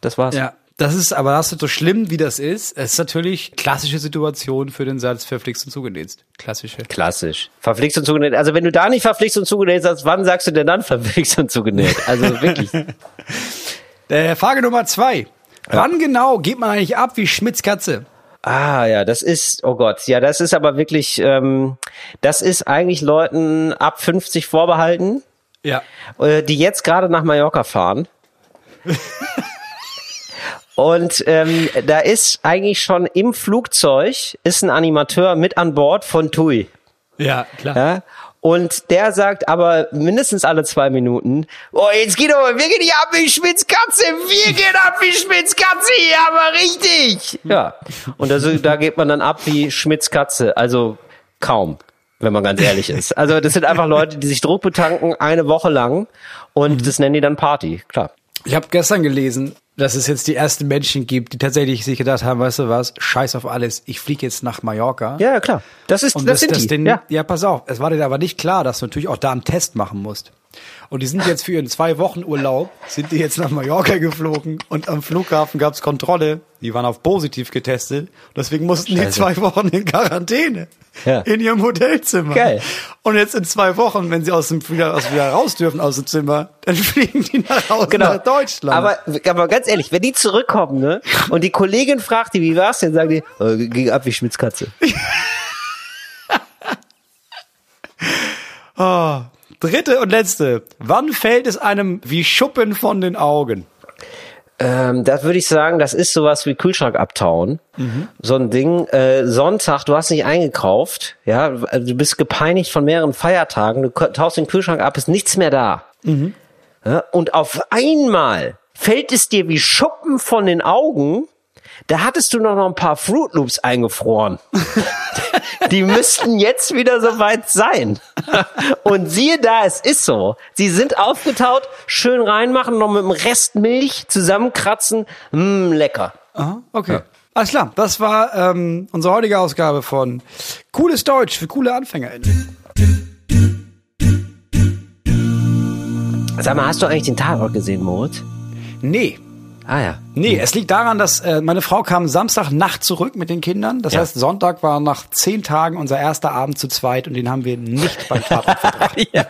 Das war's. Ja. Das ist, aber das ist so schlimm, wie das ist. Es ist natürlich klassische Situation für den Satz verflixt und zugenäht. Klassische. Klassisch. Verflixt und zugenäht. Also wenn du da nicht verflixt und zugenäht sagst, wann sagst du denn dann verflixt und zugenäht? Also wirklich. Äh, Frage Nummer zwei. Wann genau geht man eigentlich ab wie Schmitz Katze? Ah ja, das ist, oh Gott, ja, das ist aber wirklich, ähm, das ist eigentlich Leuten ab 50 vorbehalten, Ja. äh, die jetzt gerade nach Mallorca fahren. Und ähm, da ist eigentlich schon im Flugzeug ist ein Animateur mit an Bord von TUI. Ja, klar. Ja? Und der sagt aber mindestens alle zwei Minuten, oh, jetzt geht aber, wir gehen hier ab wie Spitzkatze, wir gehen ab wie Spitzkatze, hier aber richtig. Ja. Und das, da geht man dann ab wie Schmitzkatze, also kaum, wenn man ganz ehrlich ist. Also das sind einfach Leute, die sich Druck betanken eine Woche lang und das nennen die dann Party, klar. Ich habe gestern gelesen, dass es jetzt die ersten Menschen gibt, die tatsächlich sich gedacht haben, weißt du was, scheiß auf alles, ich fliege jetzt nach Mallorca. Ja, ja, klar. Das ist, Und das, das, sind das die. Den, ja. ja. pass auf, es war dir aber nicht klar, dass du natürlich auch da einen Test machen musst. Und die sind jetzt für ihren zwei Wochen Urlaub, sind die jetzt nach Mallorca geflogen und am Flughafen gab's Kontrolle. Die waren auf positiv getestet. Deswegen mussten die Scheiße. zwei Wochen in Quarantäne. Ja. In ihrem Hotelzimmer. Geil. Und jetzt in zwei Wochen, wenn sie aus dem wieder, aus, wieder raus dürfen aus dem Zimmer, dann fliegen die nach Hause nach Deutschland. Aber, aber ganz ehrlich, wenn die zurückkommen, ne, und die Kollegin fragt die, wie war's denn, sagen die, äh, ging ab wie Schmitzkatze. Ah, dritte und letzte. Wann fällt es einem wie Schuppen von den Augen? Ähm, das würde ich sagen, das ist sowas wie Kühlschrank abtauen. So ein Ding. Äh, Sonntag, du hast nicht eingekauft, ja, du bist gepeinigt von mehreren Feiertagen, du taust den Kühlschrank ab, ist nichts mehr da. Ja, und auf einmal fällt es dir wie Schuppen von den Augen. Da hattest du noch ein paar Fruit Loops eingefroren. Die müssten jetzt wieder soweit sein. Und siehe da, es ist so. Sie sind aufgetaut, schön reinmachen, noch mit dem Rest Milch zusammenkratzen. Mmm, lecker. Aha, okay. Alles klar, das war ähm, unsere heutige Ausgabe von Cooles Deutsch für coole AnfängerInnen. Sag mal, hast du eigentlich den Tatort gesehen, Moritz? Nee. Ah ja. Nee, es liegt daran, dass äh, meine Frau kam Samstagnacht zurück mit den Kindern. Das Ja. heißt, Sonntag war nach zehn Tagen unser erster Abend zu zweit und den haben wir nicht beim Tatort verbracht. ja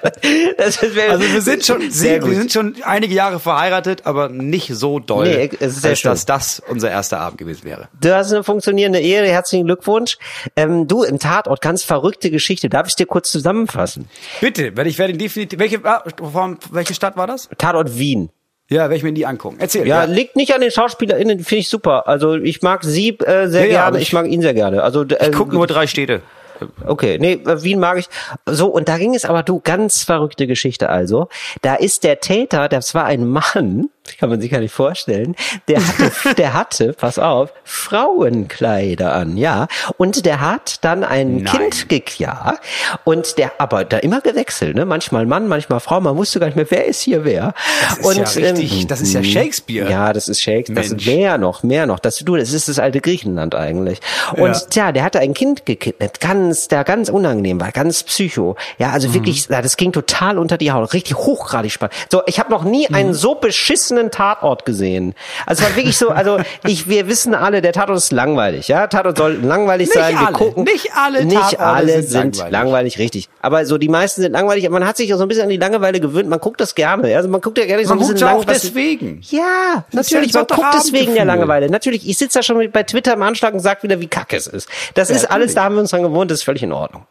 Also wir sind schon, sehr wir gut. sind schon einige Jahre verheiratet, aber nicht so doll, Nee, es ist sehr als schön. dass das unser erster Abend gewesen wäre. Du hast eine funktionierende Ehe, herzlichen Glückwunsch. Ähm, du im Tatort, ganz verrückte Geschichte. Darf ich dir kurz zusammenfassen? Bitte, weil ich werde definitiv. Welche, ah, welche Stadt war das? Tatort Wien. Ja, werde ich mir die angucken. Erzähl. Ja, liegt nicht an den SchauspielerInnen, finde ich super. Also ich mag sie äh, sehr Ja, ja, gerne, ich, ich- mag ihn sehr gerne. Also äh, ich guck nur drei Städte. Okay, nee, äh, Wien mag ich. So, und da ging es aber, du, ganz verrückte Geschichte also. Da ist der Täter, das war ein Mann, kann man sich gar nicht vorstellen, der hatte, der hatte, pass auf, Frauenkleider an, ja. Und der hat dann ein Nein. Kind gekriegt, ja. Und der, aber da immer gewechselt, ne? Manchmal Mann, manchmal Frau, man wusste gar nicht mehr, wer ist hier wer. Das ist und, ja richtig, das ist ja Shakespeare. Ja, das ist Shakespeare. Das ist Mensch. mehr noch, mehr noch. Das, du, das ist das alte Griechenland eigentlich. Und Ja. tja, der hatte ein Kind gekidnappt, ganz, der ganz unangenehm war, ganz psycho. Ja, also wirklich, ja, das ging total unter die Haut, richtig hochgradig spannend. So, ich habe noch nie einen so beschissenen einen Tatort gesehen. Also es war wirklich so, also ich, wir wissen alle, der Tatort ist langweilig, ja. Tatort soll langweilig Nicht sein. Wir alle, gucken. nicht alle Nicht Tatorte alle sind langweilig. langweilig. richtig. Aber so die meisten sind langweilig. Man hat sich auch so ein bisschen an die Langeweile gewöhnt. Man guckt das gerne. Also man guckt ja gerne so Man ein bisschen guckt ja auch lang, was- deswegen. ja, Das ist ja natürlich. ein Man guckt deswegen der Langeweile. Natürlich, ich sitze da schon bei Twitter im Anschlag und sag wieder, wie kacke es ist. Das ist alles, natürlich. da haben wir uns dran gewohnt, das ist völlig in Ordnung.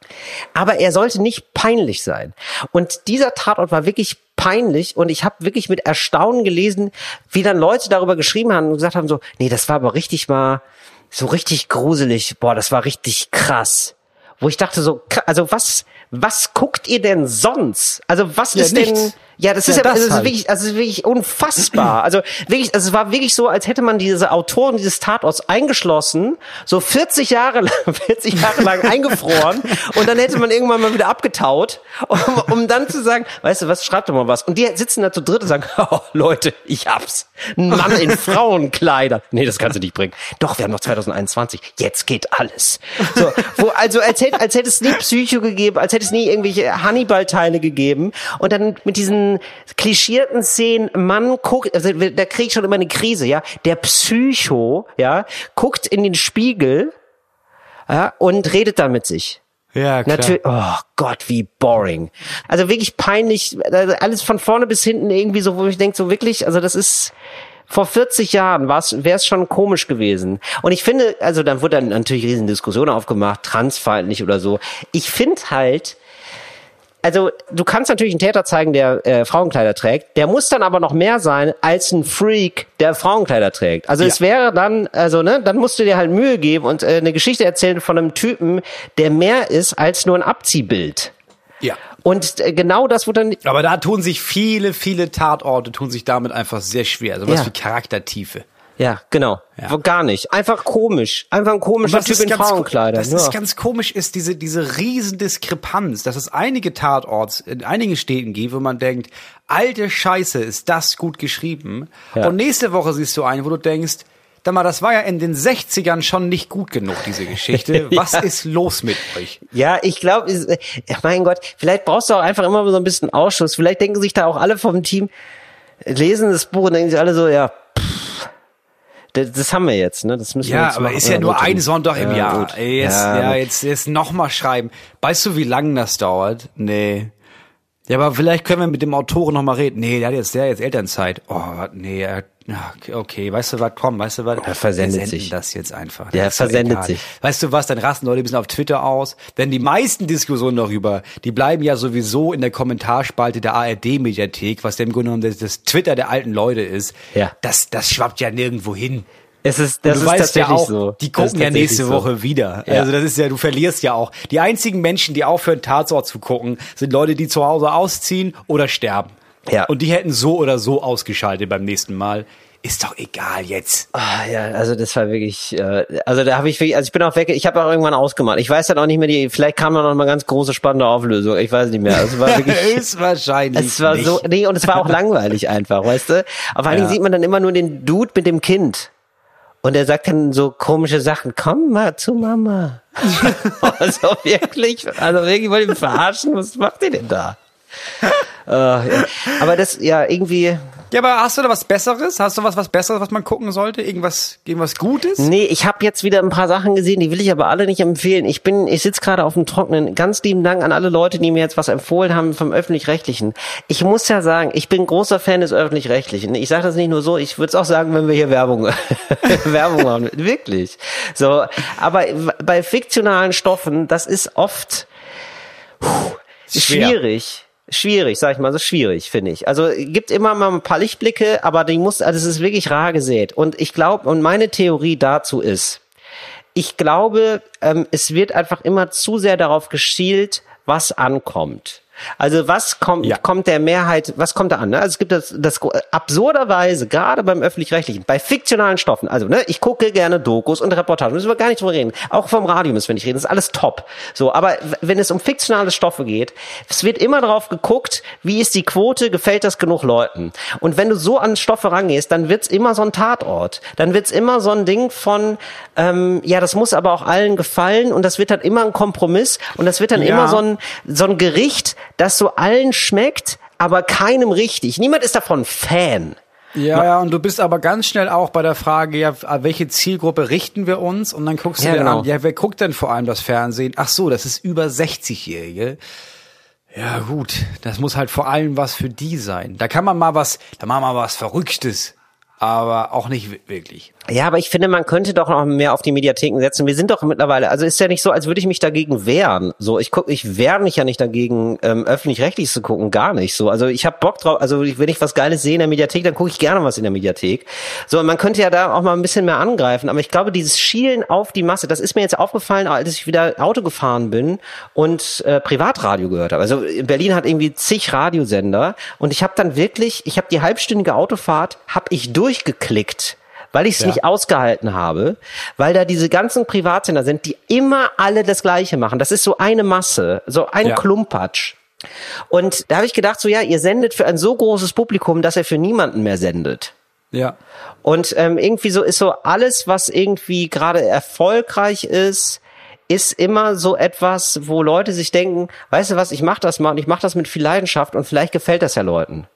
Aber er sollte nicht peinlich sein. Und dieser Tatort war wirklich peinlich und ich habe wirklich mit Erstaunen gelesen, wie dann Leute darüber geschrieben haben und gesagt haben so, nee, das war aber richtig mal so richtig gruselig. Boah, das war richtig krass. Wo ich dachte so, also was, was guckt ihr denn sonst? Also was Ja, ist denn, nichts. Ja, das ist Ja, ja, das das ist halt. wirklich, also wirklich unfassbar. Also wirklich, also es war wirklich so, als hätte man diese Autoren dieses Tatorts eingeschlossen, so 40 Jahre lang, 40 Jahre lang eingefroren und dann hätte man irgendwann mal wieder abgetaut, um, um dann zu sagen, weißt du was, schreib doch mal was. Und die sitzen da zu dritt und sagen, oh, Leute, ich hab's. Ein Mann in Frauenkleider. Nee, das kannst du nicht bringen. Doch, wir haben noch 2021. Jetzt geht alles. So, wo, also als hätte, als hätte es nie Psycho gegeben, als hätte es nie irgendwelche Hannibal-Teile gegeben. Und dann mit diesen klischierten Szenen, Mann guckt, also da krieg ich schon immer eine Krise, ja. Der Psycho, ja, guckt in den Spiegel, ja, und redet dann mit sich. Ja, klar. Natürlich, oh Gott, wie boring. Also wirklich peinlich, also alles von vorne bis hinten irgendwie so, wo ich denke, so wirklich, also das ist, vor 40 Jahren wäre es schon komisch gewesen. Und ich finde, also dann wurde dann natürlich riesen Diskussion aufgemacht, transfeindlich oder so. Ich finde halt, also du kannst natürlich einen Täter zeigen, der äh, Frauenkleider trägt, der muss dann aber noch mehr sein als ein Freak, der Frauenkleider trägt. Also Ja. es wäre dann, also ne, dann musst du dir halt Mühe geben und äh, eine Geschichte erzählen von einem Typen, der mehr ist als nur ein Abziehbild. Ja. Und äh, genau das wird dann Aber da tun sich viele, viele Tatorte tun sich damit einfach sehr schwer. Also was Ja. wie Charaktertiefe. Ja, genau. Ja. Gar nicht. Einfach komisch. Einfach ein komischer Typ in Frauenkleider. Das ja. ist ganz komisch, ist diese, diese riesen Diskrepanz, dass es einige Tatorts in einigen Städten gibt, wo man denkt, alte Scheiße, ist das gut geschrieben. Ja. Und nächste Woche siehst du einen, wo du denkst, Sag mal, das war ja in den 60ern schon nicht gut genug, diese Geschichte. Was Ja. ist los mit euch? Ja, ich glaube, mein Gott, vielleicht brauchst du auch einfach immer so ein bisschen Ausschuss. Vielleicht denken sich da auch alle vom Team, lesen das Buch und denken sich alle so, ja, das, das haben wir jetzt, ne? Das müssen wir Ja, jetzt aber machen. ist ja nur gut, ein Sonntag im ja, Jahr. gut. Ey, jetzt, ja, ja, jetzt, jetzt noch mal schreiben. Weißt du, wie lange das dauert? Nee. Ja, aber vielleicht können wir mit dem Autoren noch mal reden. Nee, der hat jetzt, der hat jetzt Elternzeit. Oh, nee, er, okay, weißt du was, komm, weißt du was? Er versendet sich. das jetzt einfach. Der versendet sich. Weißt du was, dann rasten Leute ein bisschen auf Twitter aus. Denn die meisten Diskussionen darüber, die bleiben ja sowieso in der Kommentarspalte der ARD-Mediathek, was im Grunde genommen das, das Twitter der alten Leute ist. Ja. Das, das schwappt ja nirgendwo hin. Es ist, das du ist weißt ja tatsächlich auch, so. die gucken ja nächste so. Woche wieder. Ja. Also das ist ja, du verlierst ja auch. Die einzigen Menschen, die aufhören, Tatort zu gucken, sind Leute, die zu Hause ausziehen oder sterben. Ja. Und die hätten so oder so ausgeschaltet beim nächsten Mal. Ist doch egal jetzt. Ah, ja, also das war wirklich, äh, also da habe ich wirklich, also ich bin auch weg, ich habe auch irgendwann ausgemacht. Ich weiß dann auch nicht mehr die, vielleicht kam da noch mal ganz große spannende Auflösung. Ich weiß nicht mehr. Also es war wirklich. ist wahrscheinlich. Es war nicht. so, nee, und es war auch langweilig einfach, weißt du? Auf allen Dingen Ja. sieht man dann immer nur den Dude mit dem Kind. Und er sagt dann so komische Sachen, komm mal zu Mama. also wirklich, also wirklich wollt ihr mich verarschen, was macht ihr denn da? äh, ja. Aber das, ja, irgendwie, Ja, aber hast du da was Besseres? Hast du was, was Besseres, was man gucken sollte? Irgendwas, irgendwas Gutes? Nee, ich habe jetzt wieder ein paar Sachen gesehen, die will ich aber alle nicht empfehlen. Ich bin, ich sitze gerade auf dem Trockenen. Ganz lieben Dank an alle Leute, die mir jetzt was empfohlen haben vom öffentlich-rechtlichen. Ich muss ja sagen, ich bin großer Fan des öffentlich-rechtlichen. Ich sage das nicht nur so, ich würde es auch sagen, wenn wir hier Werbung Werbung machen, wirklich. So, aber bei fiktionalen Stoffen, das ist oft puh, schwierig. Schwierig, sag ich mal, so schwierig, finde ich. Also gibt immer mal ein paar Lichtblicke, aber die muss, also es ist wirklich rar gesät. Und ich glaube, und meine Theorie dazu ist, ich glaube, ähm, es wird einfach immer zu sehr darauf geschielt, was ankommt. Also was kommt, Ja. kommt der Mehrheit, was kommt da an? Ne? Also es gibt das, das absurderweise, gerade beim öffentlich-rechtlichen, bei fiktionalen Stoffen, also ne, ich gucke gerne Dokus und Reportagen, müssen wir gar nicht drüber reden. Auch vom Radio müssen wir nicht reden, das ist alles top. So, aber wenn es um fiktionale Stoffe geht, es wird immer darauf geguckt, wie ist die Quote, gefällt das genug Leuten? Und wenn du so an Stoffe rangehst, dann wird's immer so ein Tatort. Dann wird's immer so ein Ding von, ähm, ja, das muss aber auch allen gefallen und das wird dann immer ein Kompromiss und das wird dann Ja. immer so ein, so ein Gericht, das so allen schmeckt, aber keinem richtig. Niemand ist davon Fan. Ja, ja, und du bist aber ganz schnell auch bei der Frage, ja, welche Zielgruppe richten wir uns? Und dann guckst du Ja, dir genau. an, ja, wer guckt denn vor allem das Fernsehen? Ach so, das ist über 60-Jährige. Ja, gut, das muss halt vor allem was für die sein. Da kann man mal was, da machen wir mal was Verrücktes, aber auch nicht wi- wirklich. Ja, aber ich finde, man könnte doch noch mehr auf die Mediatheken setzen. Wir sind doch mittlerweile, also ist ja nicht so, als würde ich mich dagegen wehren. So, ich guck, ich wehre mich ja nicht dagegen, ähm, öffentlich-rechtlich zu gucken, gar nicht. So, also ich habe Bock drauf. Also wenn ich was Geiles sehe in der Mediathek, dann gucke ich gerne was in der Mediathek. So, man könnte ja da auch mal ein bisschen mehr angreifen. Aber ich glaube, dieses Schielen auf die Masse, das ist mir jetzt aufgefallen, als ich wieder Auto gefahren bin und äh, Privatradio gehört habe. Also in Berlin hat irgendwie zig Radiosender und ich habe dann wirklich, ich habe die halbstündige Autofahrt, habe ich durchgeklickt weil ich es Ja. nicht ausgehalten habe, weil da diese ganzen Privatsender sind, die immer alle das Gleiche machen. Das ist so eine Masse, so ein Ja. Klumpatsch. Und da habe ich gedacht, so ja, ihr sendet für ein so großes Publikum, dass ihr für niemanden mehr sendet. Ja. Und ähm, irgendwie so ist so alles, was irgendwie gerade erfolgreich ist, ist immer so etwas, wo Leute sich denken, weißt du was, ich mache das mal und ich mache das mit viel Leidenschaft und vielleicht gefällt das ja Leuten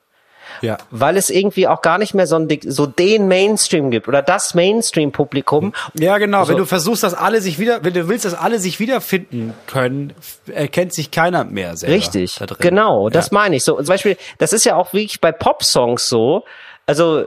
Ja. weil es irgendwie auch gar nicht mehr so, ein, so den Mainstream gibt oder das Mainstream-Publikum. Ja, genau. Also- wenn du versuchst, dass alle sich wieder, wenn du willst, dass alle sich wiederfinden können, erkennt sich keiner mehr selber. Richtig, da genau, das Ja. meine ich so. Zum Beispiel, das ist ja auch wirklich bei Pop-Songs so, also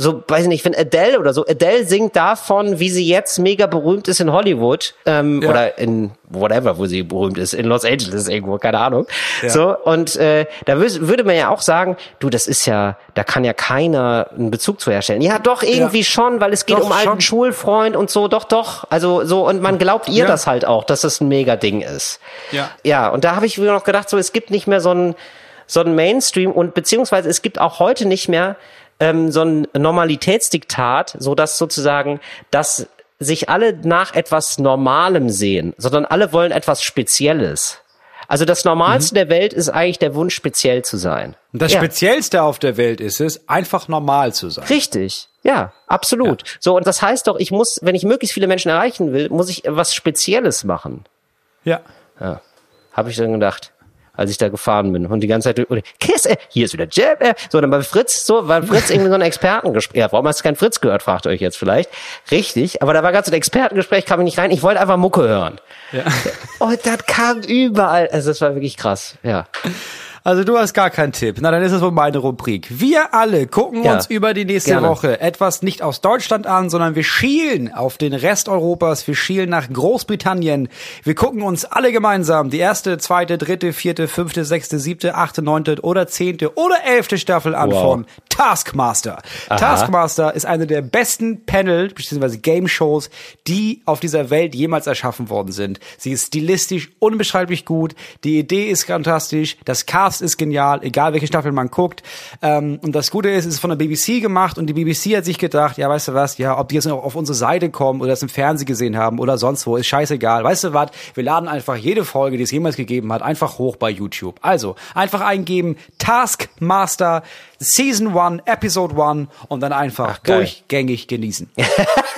so, weiß ich nicht, wenn Adele oder so, Adele singt davon, wie sie jetzt mega berühmt ist in Hollywood ähm, Ja. oder in whatever, wo sie berühmt ist, in Los Angeles irgendwo, keine Ahnung. Ja. So und äh, da würde man ja auch sagen, du, das ist ja, da kann ja keiner einen Bezug zu herstellen. Ja, doch irgendwie Ja. schon, weil es geht Doch, um alten schon. Schulfreund und so, doch, doch. Also so und man glaubt ihr das halt auch, dass das ein mega Ding ist. Ja. Ja, und da habe ich mir noch gedacht, so es gibt nicht mehr so ein so ein Mainstream und beziehungsweise es gibt auch heute nicht mehr ähm, so ein Normalitätsdiktat, so dass sozusagen, dass sich alle nach etwas Normalem sehen, sondern alle wollen etwas Spezielles. Also das Normalste der Welt ist eigentlich der Wunsch, speziell zu sein. Und das ja. Speziellste auf der Welt ist es, einfach normal zu sein. Richtig. Ja, absolut. So, und das heißt doch, ich muss, wenn ich möglichst viele Menschen erreichen will, muss ich was Spezielles machen. Ja. Ja, habe ich dann gedacht, als ich da gefahren bin und die ganze Zeit oder Kiss, äh, hier ist wieder Jab, äh, so dann bei Fritz, so weil Fritz irgendwie so ein Expertengespräch. Ja, warum hast du kein Fritz gehört? Fragt ihr euch jetzt vielleicht. Richtig, aber da war ganz so ein Expertengespräch, kam ich nicht rein. Ich wollte einfach Mucke hören. Ja. Und das kam überall. Also das war wirklich krass. Ja. Also du hast gar keinen Tipp. Na, dann ist es wohl meine Rubrik. Wir alle gucken Ja, uns über die nächste gerne. Woche etwas nicht aus Deutschland an, sondern wir schielen auf den Rest Europas. Wir schielen nach Großbritannien. Wir gucken uns alle gemeinsam die erste, zweite, dritte, vierte, fünfte, sechste, siebte, achte, neunte oder zehnte oder elfte Staffel an Wow. von Taskmaster. Taskmaster ist eine der besten Panel bzw. Game Shows, die auf dieser Welt jemals erschaffen worden sind. Sie ist stilistisch unbeschreiblich gut. Die Idee ist fantastisch. Das Cast ist genial, egal welche Staffel man guckt. Ähm, und das Gute ist, es ist von der BBC gemacht und die BBC hat sich gedacht, ja, weißt du was, ja, ob die jetzt noch auf unsere Seite kommen oder das im Fernsehen gesehen haben oder sonst wo, ist scheißegal. Weißt du was, wir laden einfach jede Folge, die es jemals gegeben hat, einfach hoch bei YouTube. Also, einfach eingeben, Taskmaster, Season 1, Episode 1 und dann einfach geil. durchgängig genießen.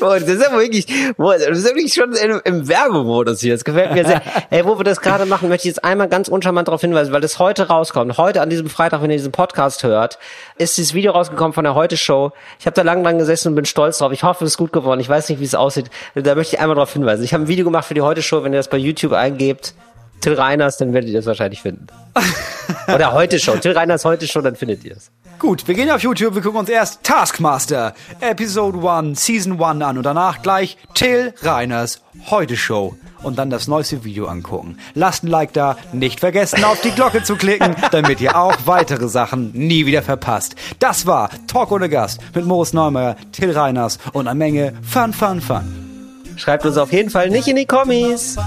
Boah, das ist ja wirklich, boah, das ist wirklich schon im, im Werbemodus hier. Das gefällt mir sehr. Ey, wo wir das gerade machen, möchte ich jetzt einmal ganz uncharmant darauf hinweisen, weil das heute rauskommt. Heute an diesem Freitag, wenn ihr diesen Podcast hört, ist dieses Video rausgekommen von der Heute Show. Ich habe da lang dran gesessen und bin stolz drauf. Ich hoffe, es ist gut geworden. Ich weiß nicht, wie es aussieht. Da möchte ich einmal darauf hinweisen. Ich habe ein Video gemacht für die Heute Show. Wenn ihr das bei YouTube eingebt, Till Reiners, dann werdet ihr das wahrscheinlich finden. Oder Heute Show. Till Reiners Heute Show, dann findet ihr es. Gut, wir gehen auf YouTube, wir gucken uns erst Taskmaster, Episode 1, Season 1 an und danach gleich Till Reiners Heute Show und dann das neueste Video angucken. Lasst ein Like da, nicht vergessen auf die Glocke zu klicken, damit ihr auch weitere Sachen nie wieder verpasst. Das war Talk ohne Gast mit Moritz Neumeier, Till Reiners und eine Menge Fun, Fun, Fun. Schreibt uns auf jeden Fall nicht in die Kommis.